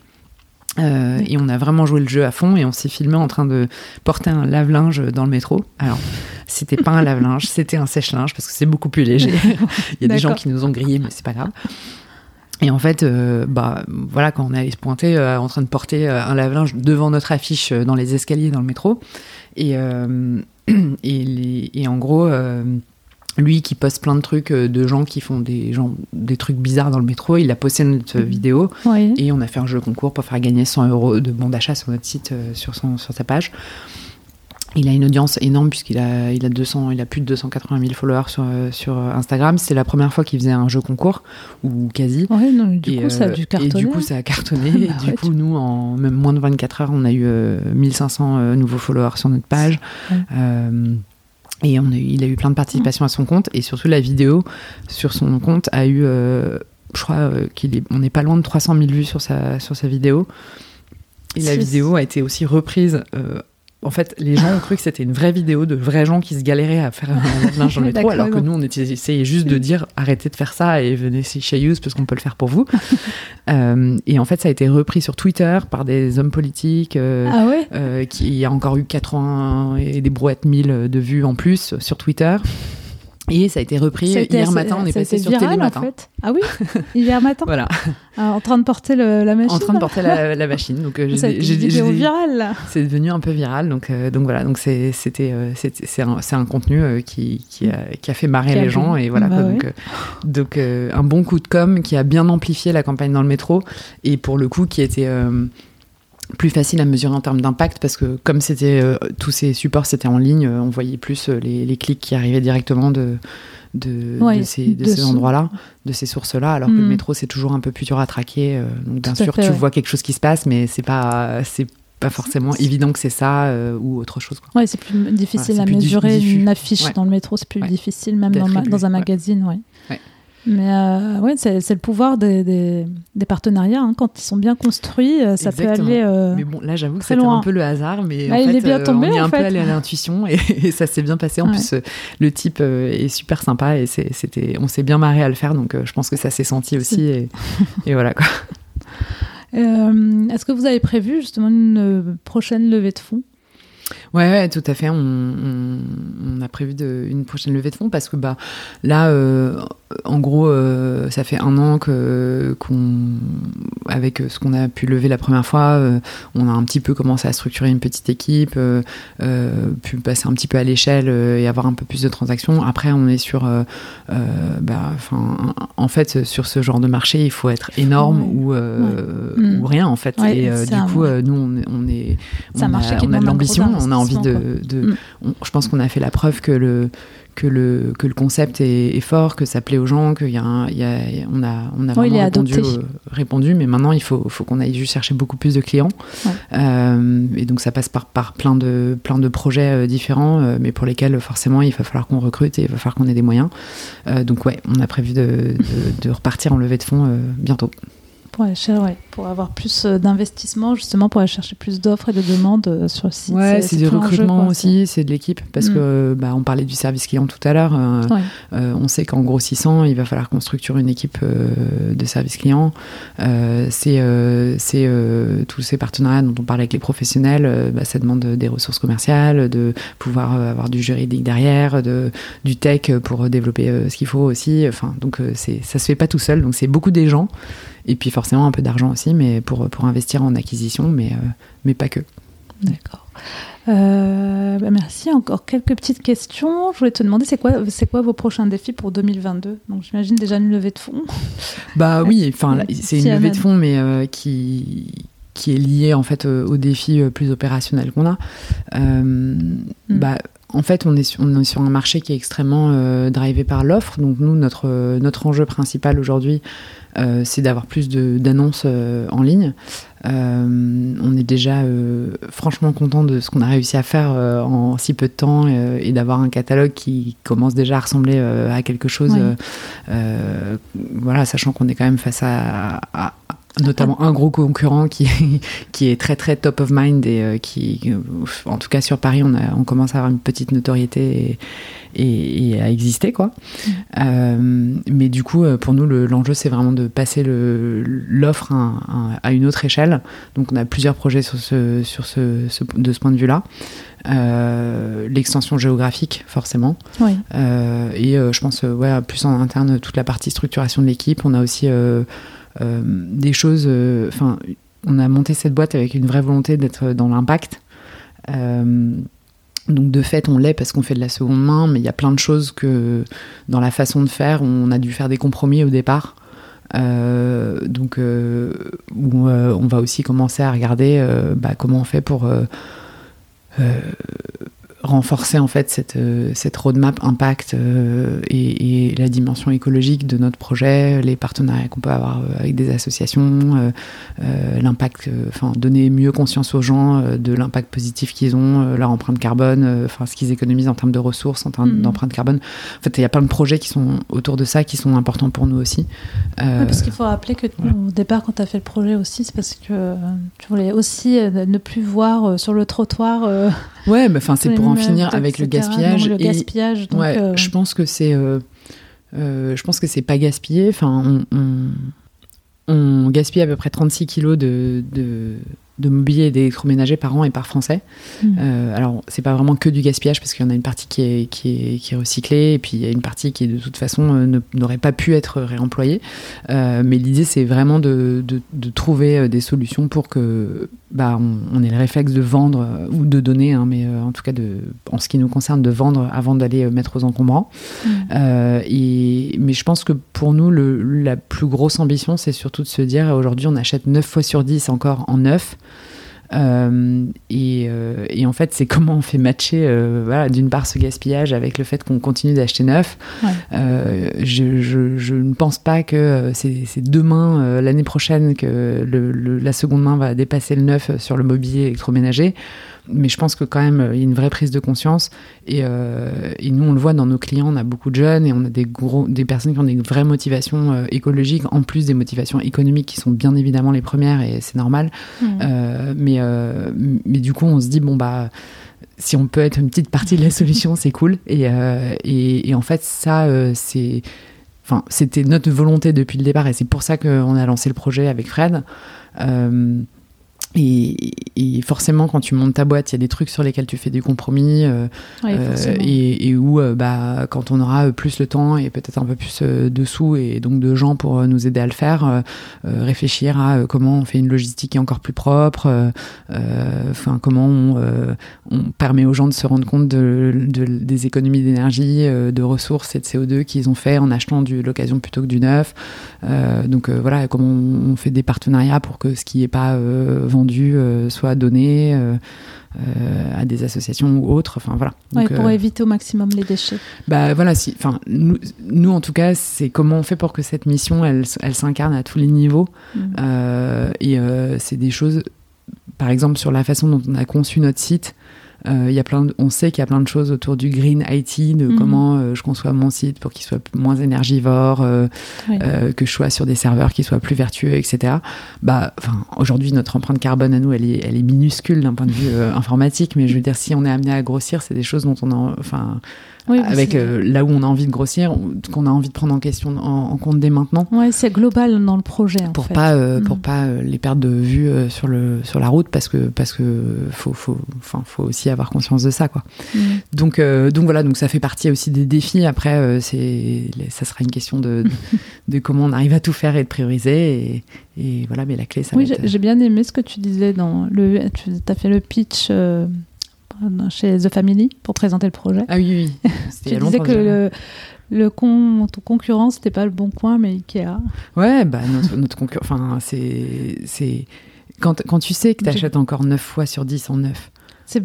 Euh, et on a vraiment joué le jeu à fond et on s'est filmé en train de porter un lave-linge dans le métro. Alors, c'était pas un lave-linge, c'était un sèche-linge parce que c'est beaucoup plus léger. Il y a des gens qui nous ont grillés, mais c'est pas grave. Et en fait, euh, bah voilà, quand on allait se pointer en train de porter un lave-linge devant notre affiche dans les escaliers dans le métro, et, et, et, en gros lui qui poste plein de trucs euh, de gens qui font des, gens, des trucs bizarres dans le métro, il a posté notre mhm. vidéo et on a fait un jeu concours pour faire gagner 100 euros de bons d'achat sur notre site, euh, sur, son, sur sa page. Il a une audience énorme puisqu'il a, il a, 200, il a plus de 280 000 followers sur, euh, sur Instagram. C'est la première fois qu'il faisait un jeu concours, ou quasi. du coup, ça a dû. Et du coup, ça a cartonné. Bah du coup, nous, en même moins de 24 heures, on a eu 1500 nouveaux followers sur notre page. Et on a il a eu plein de participation à son compte. Et surtout, la vidéo sur son compte a eu, euh, je crois euh, qu'il est, on n'est pas loin de 300 000 vues sur sa, sur sa vidéo. Et la vidéo a été aussi reprise euh, en fait, les gens ont cru que c'était une vraie vidéo de vrais gens qui se galéraient à faire un linge dans le métro, alors que nous, on essayait juste de dire arrêtez de faire ça et venez chez Use parce qu'on peut le faire pour vous. euh, et en fait, ça a été repris sur Twitter par des hommes politiques euh, ah ouais? euh, qui a encore eu 80 et des brouettes 1000 de vues en plus sur Twitter. Et ça a été repris hier matin, on est passé sur viral, Télématin. En fait. Ah oui, hier matin. voilà. Ah, en train de porter la machine. En train de porter la, machine. Donc euh, j'ai vidéo virale. C'est devenu un peu viral, donc euh, donc voilà. Donc c'était euh, c'est un, un contenu qui, qui, a, qui a fait marrer les gens et voilà. Bah donc donc un bon coup de com qui a bien amplifié la campagne dans le métro et pour le coup qui était plus facile à mesurer en termes d'impact parce que comme c'était euh, tous ces supports c'était en ligne, euh, on voyait plus euh, les, clics qui arrivaient directement de de, ces, endroits-là, de ces sources-là, alors que le mm. métro c'est toujours un peu plus dur à traquer. donc bien sûr tu vois quelque chose qui se passe, mais c'est pas c'est pas forcément évident que c'est ça ou autre chose. Ouais, c'est plus difficile à mesurer une affiche dans le métro, c'est plus difficile même dans, dans, un magazine. Ouais. Mais euh, ouais, c'est, le pouvoir des, des, partenariats. Hein. Quand ils sont bien construits, euh, ça peut aller. Euh, mais bon, là, j'avoue que c'était un peu le hasard, mais bah, en il est bien tombé, on est un peu allé à l'intuition et, ça s'est bien passé. En plus, le type est super sympa et c'était, on s'est bien marré à le faire, donc je pense que ça s'est senti aussi. Et, et, voilà quoi. est-ce que vous avez prévu justement une prochaine levée de fonds? Ouais, tout à fait. On, on, a prévu de, une prochaine levée de fonds parce que bah là, euh, en gros, euh, ça fait un an que qu'on, avec ce qu'on a pu lever la première fois, euh, on a un petit peu commencé à structurer une petite équipe, puis passer un petit peu à l'échelle et avoir un peu plus de transactions. Après, on est sur, bah, enfin, en fait, sur ce genre de marché, il faut être énorme ou, ou rien en fait. et du coup, nous, on, on est, on, a, on a de l'ambition on a envie de. Mm. je pense qu'on a fait la preuve que le que le que le concept est, fort, que ça plaît aux gens, y a, y a on a on a vraiment répondu, euh, répondu, mais maintenant il faut faut qu'on aille juste chercher beaucoup plus de clients. Euh, et donc ça passe par par plein de plein de projets euh, différents, mais pour lesquels forcément il va falloir qu'on recrute et il va falloir qu'on ait des moyens. donc ouais, on a prévu de, de, de repartir en levée de fonds bientôt. Pour, pour avoir plus euh, d'investissement, justement, pour aller chercher plus d'offres et de demandes euh, sur le site. Ouais, c'est du recrutement aussi, c'est de l'équipe, parce mm. que bah, on parlait du service client tout à l'heure. Euh, on sait qu'en grossissant, il va falloir qu'on structure une équipe de service client. c'est c'est tous ces partenariats dont on parle avec les professionnels, bah, ça demande des ressources commerciales, de pouvoir avoir du juridique derrière, de, du tech pour développer ce qu'il faut aussi. Enfin, donc c'est ça se fait pas tout seul, donc c'est beaucoup des gens. Et puis forcément un peu d'argent aussi, mais pour, pour investir en acquisition, mais, euh, mais pas que. D'accord. Euh, bah, merci. Encore quelques petites questions. Je voulais te demander, c'est quoi, c'est quoi vos prochains défis pour 2022 Donc j'imagine déjà une levée de fonds. Bah oui, enfin c'est une levée de fonds, mais euh, qui qui est liée en fait aux défis plus opérationnels qu'on a. Hmm. Bah en fait, on est, sur, on est, sur, un marché qui est extrêmement drivé par l'offre. Donc nous, notre, notre enjeu principal aujourd'hui, euh, c'est d'avoir plus d'annonces euh, en ligne. Euh, on est déjà franchement content de ce qu'on a réussi à faire en si peu de temps et d'avoir un catalogue qui commence déjà à ressembler à quelque chose. voilà, sachant qu'on est quand même face à, notamment un gros concurrent qui, qui est très très top of mind et qui, en tout cas sur Paris, on, a, on commence à avoir une petite notoriété et, à exister quoi. Mm. Euh, mais du coup, euh, pour nous, l'enjeu c'est vraiment de passer l'offre à, une autre échelle. Donc on a plusieurs projets sur ce, sur ce, de ce point de vue-là. Euh, l'extension géographique forcément et je pense ouais, plus en interne toute la partie structuration de l'équipe on a aussi des choses enfin on a monté cette boîte avec une vraie volonté d'être dans l'impact donc de fait, on l'est parce qu'on fait de la seconde main, mais il y a plein de choses que dans la façon de faire, on a dû faire des compromis au départ. Euh, donc euh, euh, on va aussi commencer à regarder bah, comment on fait pour renforcer en fait cette, euh, cette roadmap impact euh, et, la dimension écologique de notre projet, les partenariats qu'on peut avoir euh, avec des associations, l'impact, enfin donner mieux conscience aux gens de l'impact positif qu'ils ont, leur empreinte carbone, enfin ce qu'ils économisent en termes de ressources, en termes mm. d'empreinte carbone. En fait, il y a plein de projets qui sont autour de ça qui sont importants pour nous aussi. parce qu'il faut rappeler que au départ, quand tu as fait le projet aussi, c'est parce que tu voulais aussi ne plus voir sur le trottoir. Ouais, mais enfin c'est pour en finir avec le gaspillage. le gaspillage. ouais, euh, Je pense que c'est, euh, euh, je pense que c'est pas gaspillé. Enfin, on, on, gaspille à peu près 36 kilos de, de de mobilier et d'électroménager par an et par Français. Hmm. Euh, alors, c'est pas vraiment que du gaspillage parce qu'il y en a une partie qui est, qui est, qui est recyclée et puis il y a une partie qui, de toute façon, euh, n'aurait pas pu être réemployée. Euh, mais l'idée, c'est vraiment de, de, de, trouver euh, des solutions pour que bah, on, on, ait le réflexe de vendre ou de donner, hein, mais en tout cas, de, en ce qui nous concerne, de vendre avant d'aller mettre aux encombrants. Hmm. et, mais je pense que pour nous, le, la plus grosse ambition, c'est surtout de se dire aujourd'hui, on achète 9 fois sur 10 encore en neuf. Euh, et, euh, et, en fait, c'est comment on fait matcher, euh, voilà, d'une part ce gaspillage avec le fait qu'on continue d'acheter neuf. Je, je, je, ne pense pas que c'est demain, l'année prochaine, que le, la seconde main va dépasser le neuf sur le mobilier électroménager mais je pense que quand même, il y a une vraie prise de conscience. Et, euh, et, nous, on le voit dans nos clients, on a beaucoup de jeunes et on a des, gros, des personnes qui ont des vraies motivations euh, écologiques, en plus des motivations économiques qui sont bien évidemment les premières et c'est normal. Mmh. Euh, mais, euh, mais du coup, on se dit, bon, bah si on peut être une petite partie de la solution, c'est cool. Et, euh, et, et, en fait, ça, euh, c'est, enfin, c'était notre volonté depuis le départ, et c'est pour ça qu'on a lancé le projet avec Fred. Euh, et, et, forcément, quand tu montes ta boîte, il y a des trucs sur lesquels tu fais des compromis, euh, euh, et, et, où, euh, bah, quand on aura plus le temps et peut-être un peu plus de sous et donc de gens pour nous aider à le faire, réfléchir à comment on fait une logistique qui est encore plus propre, enfin comment on, on, permet aux gens de se rendre compte de, de des économies d'énergie, de ressources et de CO2 qu'ils ont fait en achetant de l'occasion plutôt que du neuf. donc voilà, comment on, fait des partenariats pour que ce qui n'est pas vendu euh, soit donné euh, euh, à des associations ou autres. Enfin voilà. pour éviter au maximum les déchets. Bah voilà, si, enfin nous, nous en tout cas, c'est comment on fait pour que cette mission, elle, elle s'incarne à tous les niveaux. Mmh. et c'est des choses, par exemple sur la façon dont on a conçu notre site. Il y a plein on sait qu'il y a plein de choses autour du green IT, de mhm. comment je conçois mon site pour qu'il soit moins énergivore, que je sois sur des serveurs qui soient plus vertueux, etc. Bah, enfin, aujourd'hui, notre empreinte carbone à nous, elle est, elle est minuscule d'un point de vue informatique, mais je veux dire, si on est amené à grossir, c'est des choses dont on a, enfin, avec euh, là où on a envie de grossir, qu'on a envie de prendre en question en, compte dès maintenant. Ouais, c'est global dans le projet. pour pas euh, pour mm. pas euh, les perdre de vue sur le sur la route parce que parce que faut faut enfin faut aussi avoir conscience de ça quoi. Mm. Donc donc voilà donc ça fait partie aussi des défis. Après c'est ça sera une question de, de, comment on arrive à tout faire et de prioriser et, et voilà mais la clé ça. Oui j'ai bien aimé ce que tu disais dans le tu as fait le pitch chez The Family pour présenter le projet. Ah oui, oui. tu disais que le, le con, ton concurrent, c'était pas le bon coin, mais Ikea. Ouais, bah, notre, notre concurrent. Enfin, c'est. Quand, quand tu sais que tu achètes encore 9 fois sur 10 en neuf.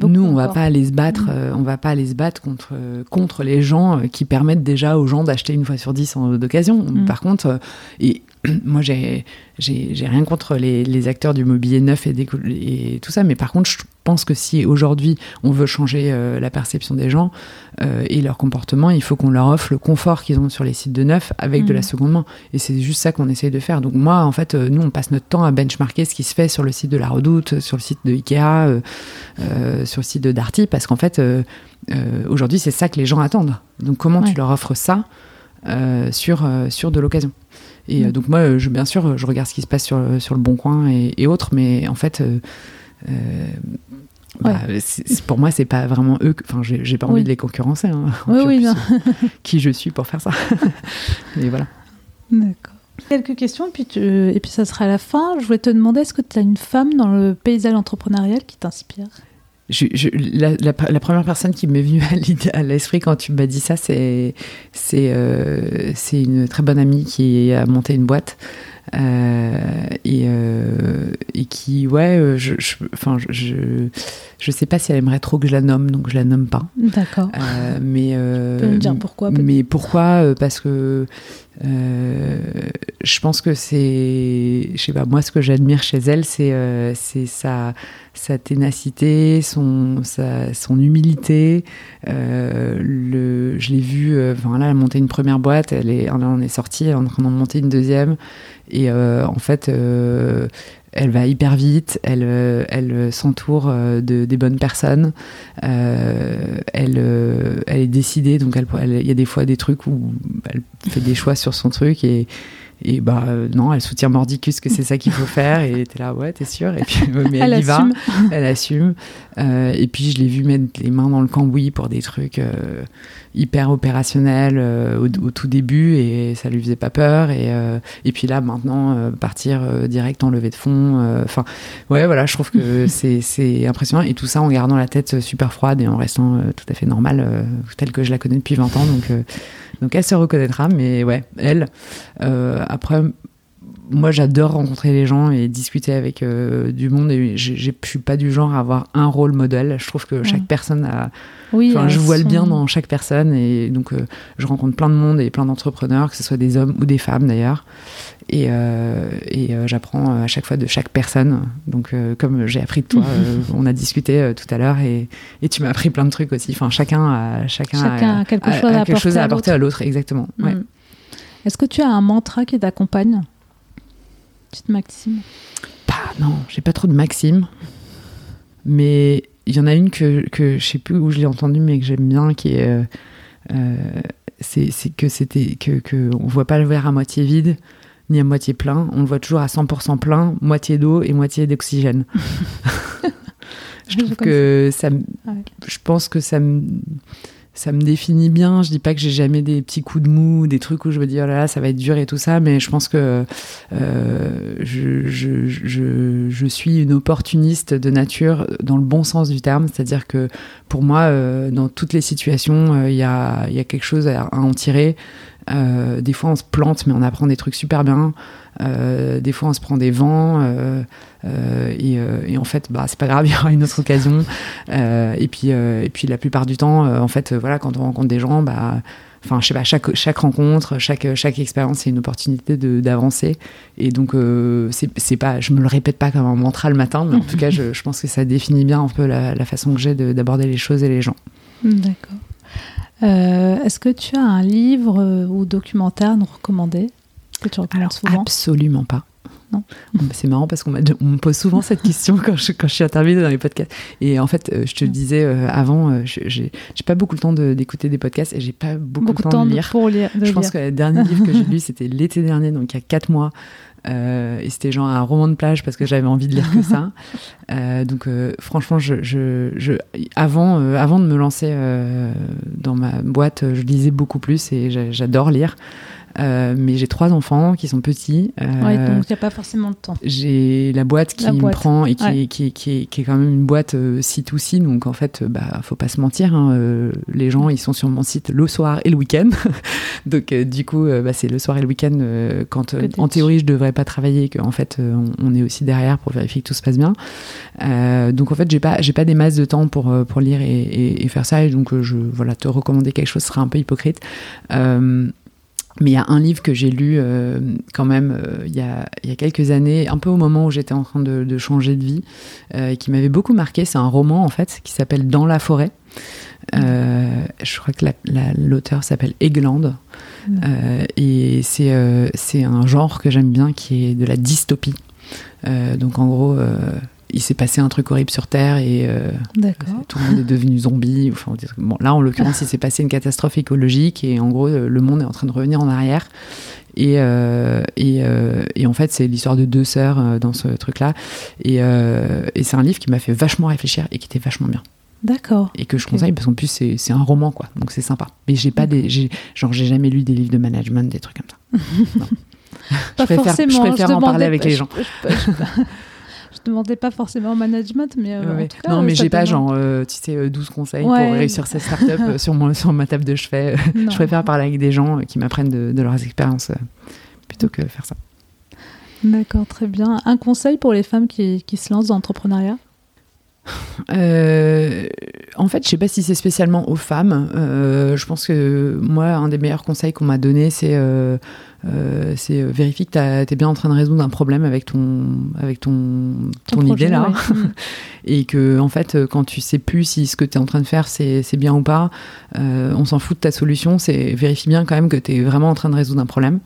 Nous, on va pas aller se battre, mm. euh, on va pas aller se battre contre contre les gens euh, qui permettent déjà aux gens d'acheter une fois sur 10 d'occasion. Mm. Par contre, euh, et moi j'ai rien contre les, acteurs du mobilier neuf et, et, tout ça, mais par contre, je pense que si aujourd'hui on veut changer euh, la perception des gens euh, et leur comportement, il faut qu'on leur offre le confort qu'ils ont sur les sites de neuf avec de la mm. seconde main. Et c'est juste ça qu'on essaye de faire. Donc moi, en fait, euh, nous, on passe notre temps à benchmarker ce qui se fait sur le site de la Redoute, sur le site de Ikea, sur le site de Darty, parce qu'en fait, aujourd'hui, c'est ça que les gens attendent. Donc comment tu leur offres ça sur, sur de l'occasion? Et mm. donc moi, je, bien sûr, je regarde ce qui se passe sur, sur le Bon Coin et, autres, mais en fait, bah, pour moi, c'est pas vraiment eux. Enfin, j'ai pas envie de les concurrencer. Hein, oui, oui, non. qui je suis pour faire ça. Mais voilà. D'accord. Quelques questions, et puis, et puis ça sera à la fin. Je voulais te demander est-ce que tu as une femme dans le paysage entrepreneurial qui t'inspire? Je, la, première personne qui m'est venue à l'esprit quand tu m'as dit ça, c'est c'est euh, une très bonne amie qui a monté une boîte euh, et, euh, et, qui, ouais, euh, je, enfin, je, je, je, sais pas si elle aimerait trop que je la nomme, donc je la nomme pas. D'accord. mais tu peux me dire pourquoi Mais pourquoi Parce que je pense que c'est, je sais pas, moi, ce que j'admire chez elle, c'est c'est sa, sa ténacité, son, son humilité. le, je l'ai vu, enfin là, elle a monté une première boîte, elle est, on est sorti, en train d'en monter une deuxième. Et euh, en fait, euh, elle va hyper vite, elle, euh, elle s'entoure de, des bonnes personnes, elle, elle est décidée, donc il y a des fois des trucs où elle fait des choix sur son truc et, et bah non, elle soutient Mordicus que c'est ça qu'il faut faire. Et t'es là ouais t'es sûr. Et puis mais elle, y va, elle assume. Et puis je l'ai vu mettre les mains dans le cambouis pour des trucs hyper opérationnel euh, au, tout début. Et ça lui faisait pas peur. Et, euh, et puis là maintenant euh, partir direct en levée de fonds enfin ouais voilà je trouve que c'est impressionnant. Et tout ça en gardant la tête super froide et en restant tout à fait normal telle que je la connais depuis 20 ans. Donc donc elle se reconnaîtra mais ouais elle après moi, j'adore rencontrer les gens et discuter avec du monde. Et je suis pas du genre à avoir un rôle modèle. Je trouve que chaque personne a, oui, enfin, je vois le bien dans chaque personne et donc euh, je rencontre plein de monde et plein d'entrepreneurs, que ce soit des hommes ou des femmes d'ailleurs. Et, euh, et euh, j'apprends à chaque fois de chaque personne. Donc, comme j'ai appris de toi, on a discuté tout à l'heure et, et, tu m'as appris plein de trucs aussi. Enfin, chacun a, chacun, a, quelque, chose, à quelque chose, à apporter à l'autre, exactement. Ouais. Mm. Est-ce que tu as un mantra qui t'accompagne? Petite maxime Bah non, j'ai pas trop de maxime. Mais il y en a une que, que je sais plus où je l'ai entendue, mais que j'aime bien, qui est. Euh, euh, c'est que c'était que, que on voit pas le verre à moitié vide ni à moitié plein, on le voit toujours à 100% plein, moitié d'eau et moitié d'oxygène. je trouve que ça, ah je pense que ça me ça me définit bien. Je dis pas que j'ai jamais des petits coups de mou, des trucs où je me dis oh là là, ça va être dur et tout ça, mais je pense que euh, je, je, je, je, suis une opportuniste de nature dans le bon sens du terme. C'est-à-dire que pour moi, euh, dans toutes les situations, euh, il y, a, y, a, quelque chose à, en tirer. Euh, des fois, on se plante, mais on apprend des trucs super bien. Euh, des fois, on se prend des vents. Euh, et, et, en fait, bah, c'est pas grave, il y aura une autre occasion. et, puis, et puis, la plupart du temps, en fait, voilà, quand on rencontre des gens, bah, enfin, je sais pas, chaque, chaque rencontre, chaque, chaque expérience, c'est une opportunité d'avancer. Et donc, c'est pas, je me le répète pas comme un mantra le matin, mais en tout cas, je, je, pense que ça définit bien un peu la, la façon que j'ai d'aborder les choses et les gens. D'accord. Euh, Est-ce que tu as un livre ou documentaire à nous recommander que tu recommandes souvent? Absolument pas. C'est marrant parce qu'on me pose souvent cette question quand je, quand je suis interviewée dans les podcasts. Et en fait, euh, je te disais euh, avant, euh, j'ai pas beaucoup le temps d'écouter des podcasts et j'ai pas beaucoup, le temps, de lire. Pour lire je pense que le dernier livre que j'ai lu, c'était l'été dernier, donc il y a quatre mois. Et c'était genre un roman de plage parce que j'avais envie de lire que ça. donc franchement, je, je, je avant, avant de me lancer dans ma boîte, je lisais beaucoup plus et j'adore lire. Euh, mais j'ai trois enfants qui sont petits. Euh, ouais, donc il n'y a pas forcément de temps. J'ai la boîte qui me prend et qui, est, qui, qui, qui, est, quand même une boîte euh, C2C. Donc en fait, bah, faut pas se mentir. Hein, euh, les gens, ils sont sur mon site le soir et le week-end. donc du coup, bah, c'est le soir et le week-end quand en théorie je devrais pas travailler, qu'en fait on, on, est aussi derrière pour vérifier que tout se passe bien. donc en fait, j'ai pas j'ai pas des masses de temps pour pour lire et, et, et faire ça. Et donc je voilà te recommander quelque chose serait un peu hypocrite. Euh, mais il y a un livre que j'ai lu euh, quand même euh, il, y a, il, y a, quelques années, un peu au moment où j'étais en train de, changer de vie, euh, qui m'avait beaucoup marqué. C'est un roman en fait qui s'appelle Dans la forêt. Euh, je crois que l'auteur s'appelle Egland. Mmh. et c'est un genre que j'aime bien qui est de la dystopie. donc en gros il s'est passé un truc horrible sur Terre et euh, tout le monde est devenu zombie. Enfin, bon, là, en l'occurrence, il s'est passé une catastrophe écologique et en gros, le monde est en train de revenir en arrière. Et, euh, et, euh, et, en fait, c'est l'histoire de deux sœurs dans ce truc-là. Et, et c'est un livre qui m'a fait vachement réfléchir et qui était vachement bien. D'accord. Et que je conseille parce qu'en plus, c'est un roman, quoi. Donc c'est sympa. Mais j'ai pas des. Genre, j'ai jamais lu des livres de management, des trucs comme ça. non. Pas je préfère, forcément. Je préfère en parler avec les gens. Je, je, je demandais pas forcément management, mais euh, ouais. en tout cas, non, mais j'ai pas genre, euh, tu sais, 12 conseils ouais. pour réussir cette startup euh, sur, mon, sur ma table de chevet. je préfère parler avec des gens qui m'apprennent de, de, leurs expériences plutôt que faire ça. D'accord, très bien. Un conseil pour les femmes qui, qui se lancent dans l'entrepreneuriat? Euh, en fait, je sais pas si c'est spécialement aux femmes. Euh, je pense que moi, un des meilleurs conseils qu'on m'a donné, c'est euh, c'est vérifier que tu es bien en train de résoudre un problème avec ton avec ton ton, ton idée là, ouais. et que en fait, quand tu sais plus si ce que tu es en train de faire c'est bien ou pas, on s'en fout de ta solution. C'est vérifie bien quand même que tu es vraiment en train de résoudre un problème.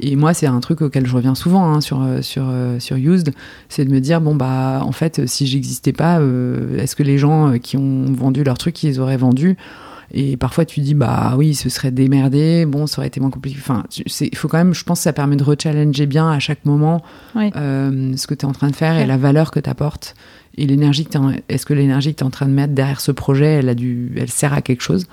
Et moi, c'est un truc auquel je reviens souvent hein, sur, sur, sur Used, c'est de me dire, bon, bah, en fait, si j'existais pas, euh, est-ce que les gens qui ont vendu leur truc, ils auraient vendu? Et parfois tu dis bah oui ce serait démerdé bon ça aurait été moins compliqué enfin il faut quand même je pense que ça permet de rechallenger bien à chaque moment oui. euh, ce que tu es en train de faire ouais. et la valeur que tu apportes et l'énergie que est-ce que l'énergie que tu es en train de mettre derrière ce projet elle a du elle sert à quelque chose?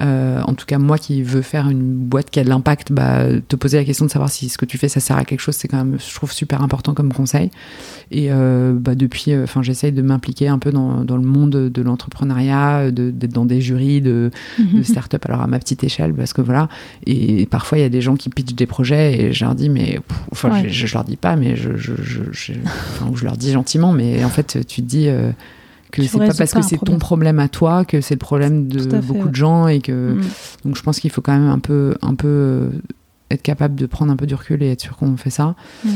Euh, en tout cas moi qui veux faire une boîte qui a de l'impact bah, te poser la question de savoir si ce que tu fais ça sert à quelque chose c'est quand même je trouve super important comme conseil et euh, bah, depuis enfin j'essaye de m'impliquer un peu dans, dans, le monde de l'entrepreneuriat d'être dans des jurys de, de start-up alors à ma petite échelle parce que voilà et parfois il y a des gens qui pitchent des projets et je leur dis mais enfin ouais. je, je, leur dis pas mais je, je, je, enfin, je leur dis gentiment mais en fait tu te dis euh, que c'est pas parce que c'est ton problème à toi que c'est le problème de fait, beaucoup ouais. de gens et que mmh. donc je pense qu'il faut quand même un peu un peu euh, être capable de prendre un peu du recul et être sûr qu'on fait ça mmh.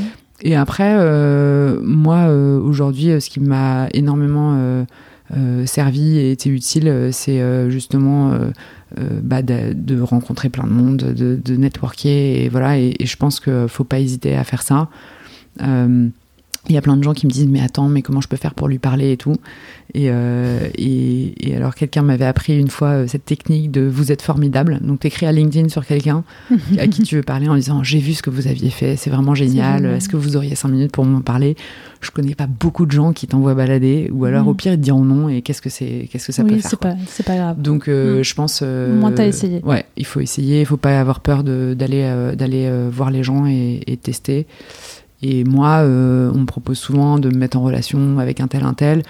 et après euh, moi euh, aujourd'hui ce qui m'a énormément euh, servi et été utile c'est justement bah, de, de, rencontrer plein de monde de, de networker et voilà et, et je pense que faut pas hésiter à faire ça il y a plein de gens qui me disent mais attends mais comment je peux faire pour lui parler et tout? Et, euh, et, et alors quelqu'un m'avait appris une fois euh, cette technique de vous êtes formidable donc t'écris à LinkedIn sur quelqu'un à qui tu veux parler en disant j'ai vu ce que vous aviez fait c'est vraiment génial est-ce est que vous auriez cinq minutes pour m'en parler? Je connais pas beaucoup de gens qui t'envoient balader ou alors mmh. au pire ils te diront non et qu'est-ce que c'est qu'est-ce que ça oui, peut faire c'est pas c'est pas grave. Donc euh, mmh. je pense euh, moins t'as essayé. ouais il faut essayer il faut pas avoir peur d'aller euh, d'aller voir les gens et, et tester. Et moi, on me propose souvent de me mettre en relation avec un tel, un tel.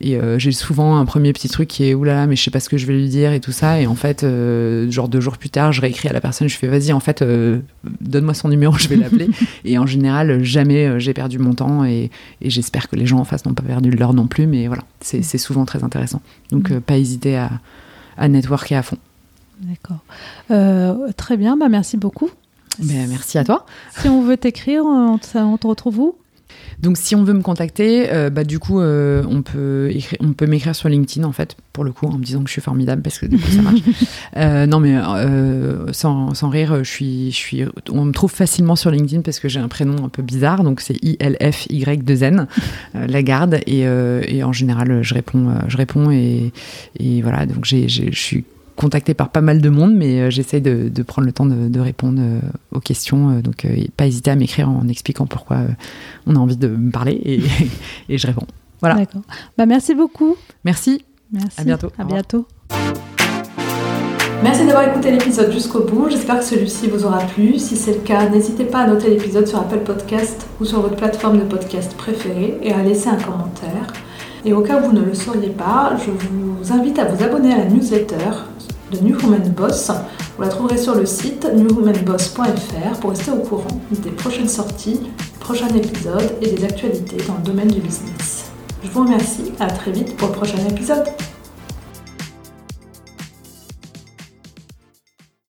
Et euh, j'ai souvent un premier petit truc qui est oulala, mais je sais pas ce que je vais lui dire et tout ça. Et en fait, euh, genre deux jours plus tard, je réécris à la personne, je fais vas-y, en fait, euh, donne-moi son numéro, je vais l'appeler. et en général, jamais j'ai perdu mon temps et, et j'espère que les gens en face n'ont pas perdu leur non plus. Mais voilà, c'est souvent très intéressant. Donc, pas hésiter à, à networker à fond. D'accord. très bien, bah, merci beaucoup. Ben, merci à toi. Si on veut t'écrire, on, on te retrouve où? Donc si on veut me contacter, euh, bah, du coup, euh, on peut, écrire, on peut m'écrire sur LinkedIn, en fait, pour le coup, en me disant que je suis formidable, parce que du coup, ça marche. Euh, non, mais sans, sans, rire, je suis, je suis, on me trouve facilement sur LinkedIn parce que j'ai un prénom un peu bizarre, donc c'est I-L-F-Y-2-N, Lagarde, et, et, en général, je réponds, je réponds et, et voilà, donc je suis contacté par pas mal de monde, mais euh, j'essaye de, prendre le temps de, répondre euh, aux questions. Euh, donc, pas hésiter à m'écrire en expliquant pourquoi on a envie de me parler et, je réponds. Voilà. D'accord. Bah, merci beaucoup. Merci. Merci. À bientôt. À bientôt. Merci d'avoir écouté l'épisode jusqu'au bout. J'espère que celui-ci vous aura plu. Si c'est le cas, n'hésitez pas à noter l'épisode sur Apple Podcast ou sur votre plateforme de podcast préférée et à laisser un commentaire. Et au cas où vous ne le sauriez pas, je vous invite à vous abonner à la newsletter New Woman Boss. Vous la trouverez sur le site newwomanboss.fr pour rester au courant des prochaines sorties, prochains épisodes et des actualités dans le domaine du business. Je vous remercie, à très vite pour le prochain épisode.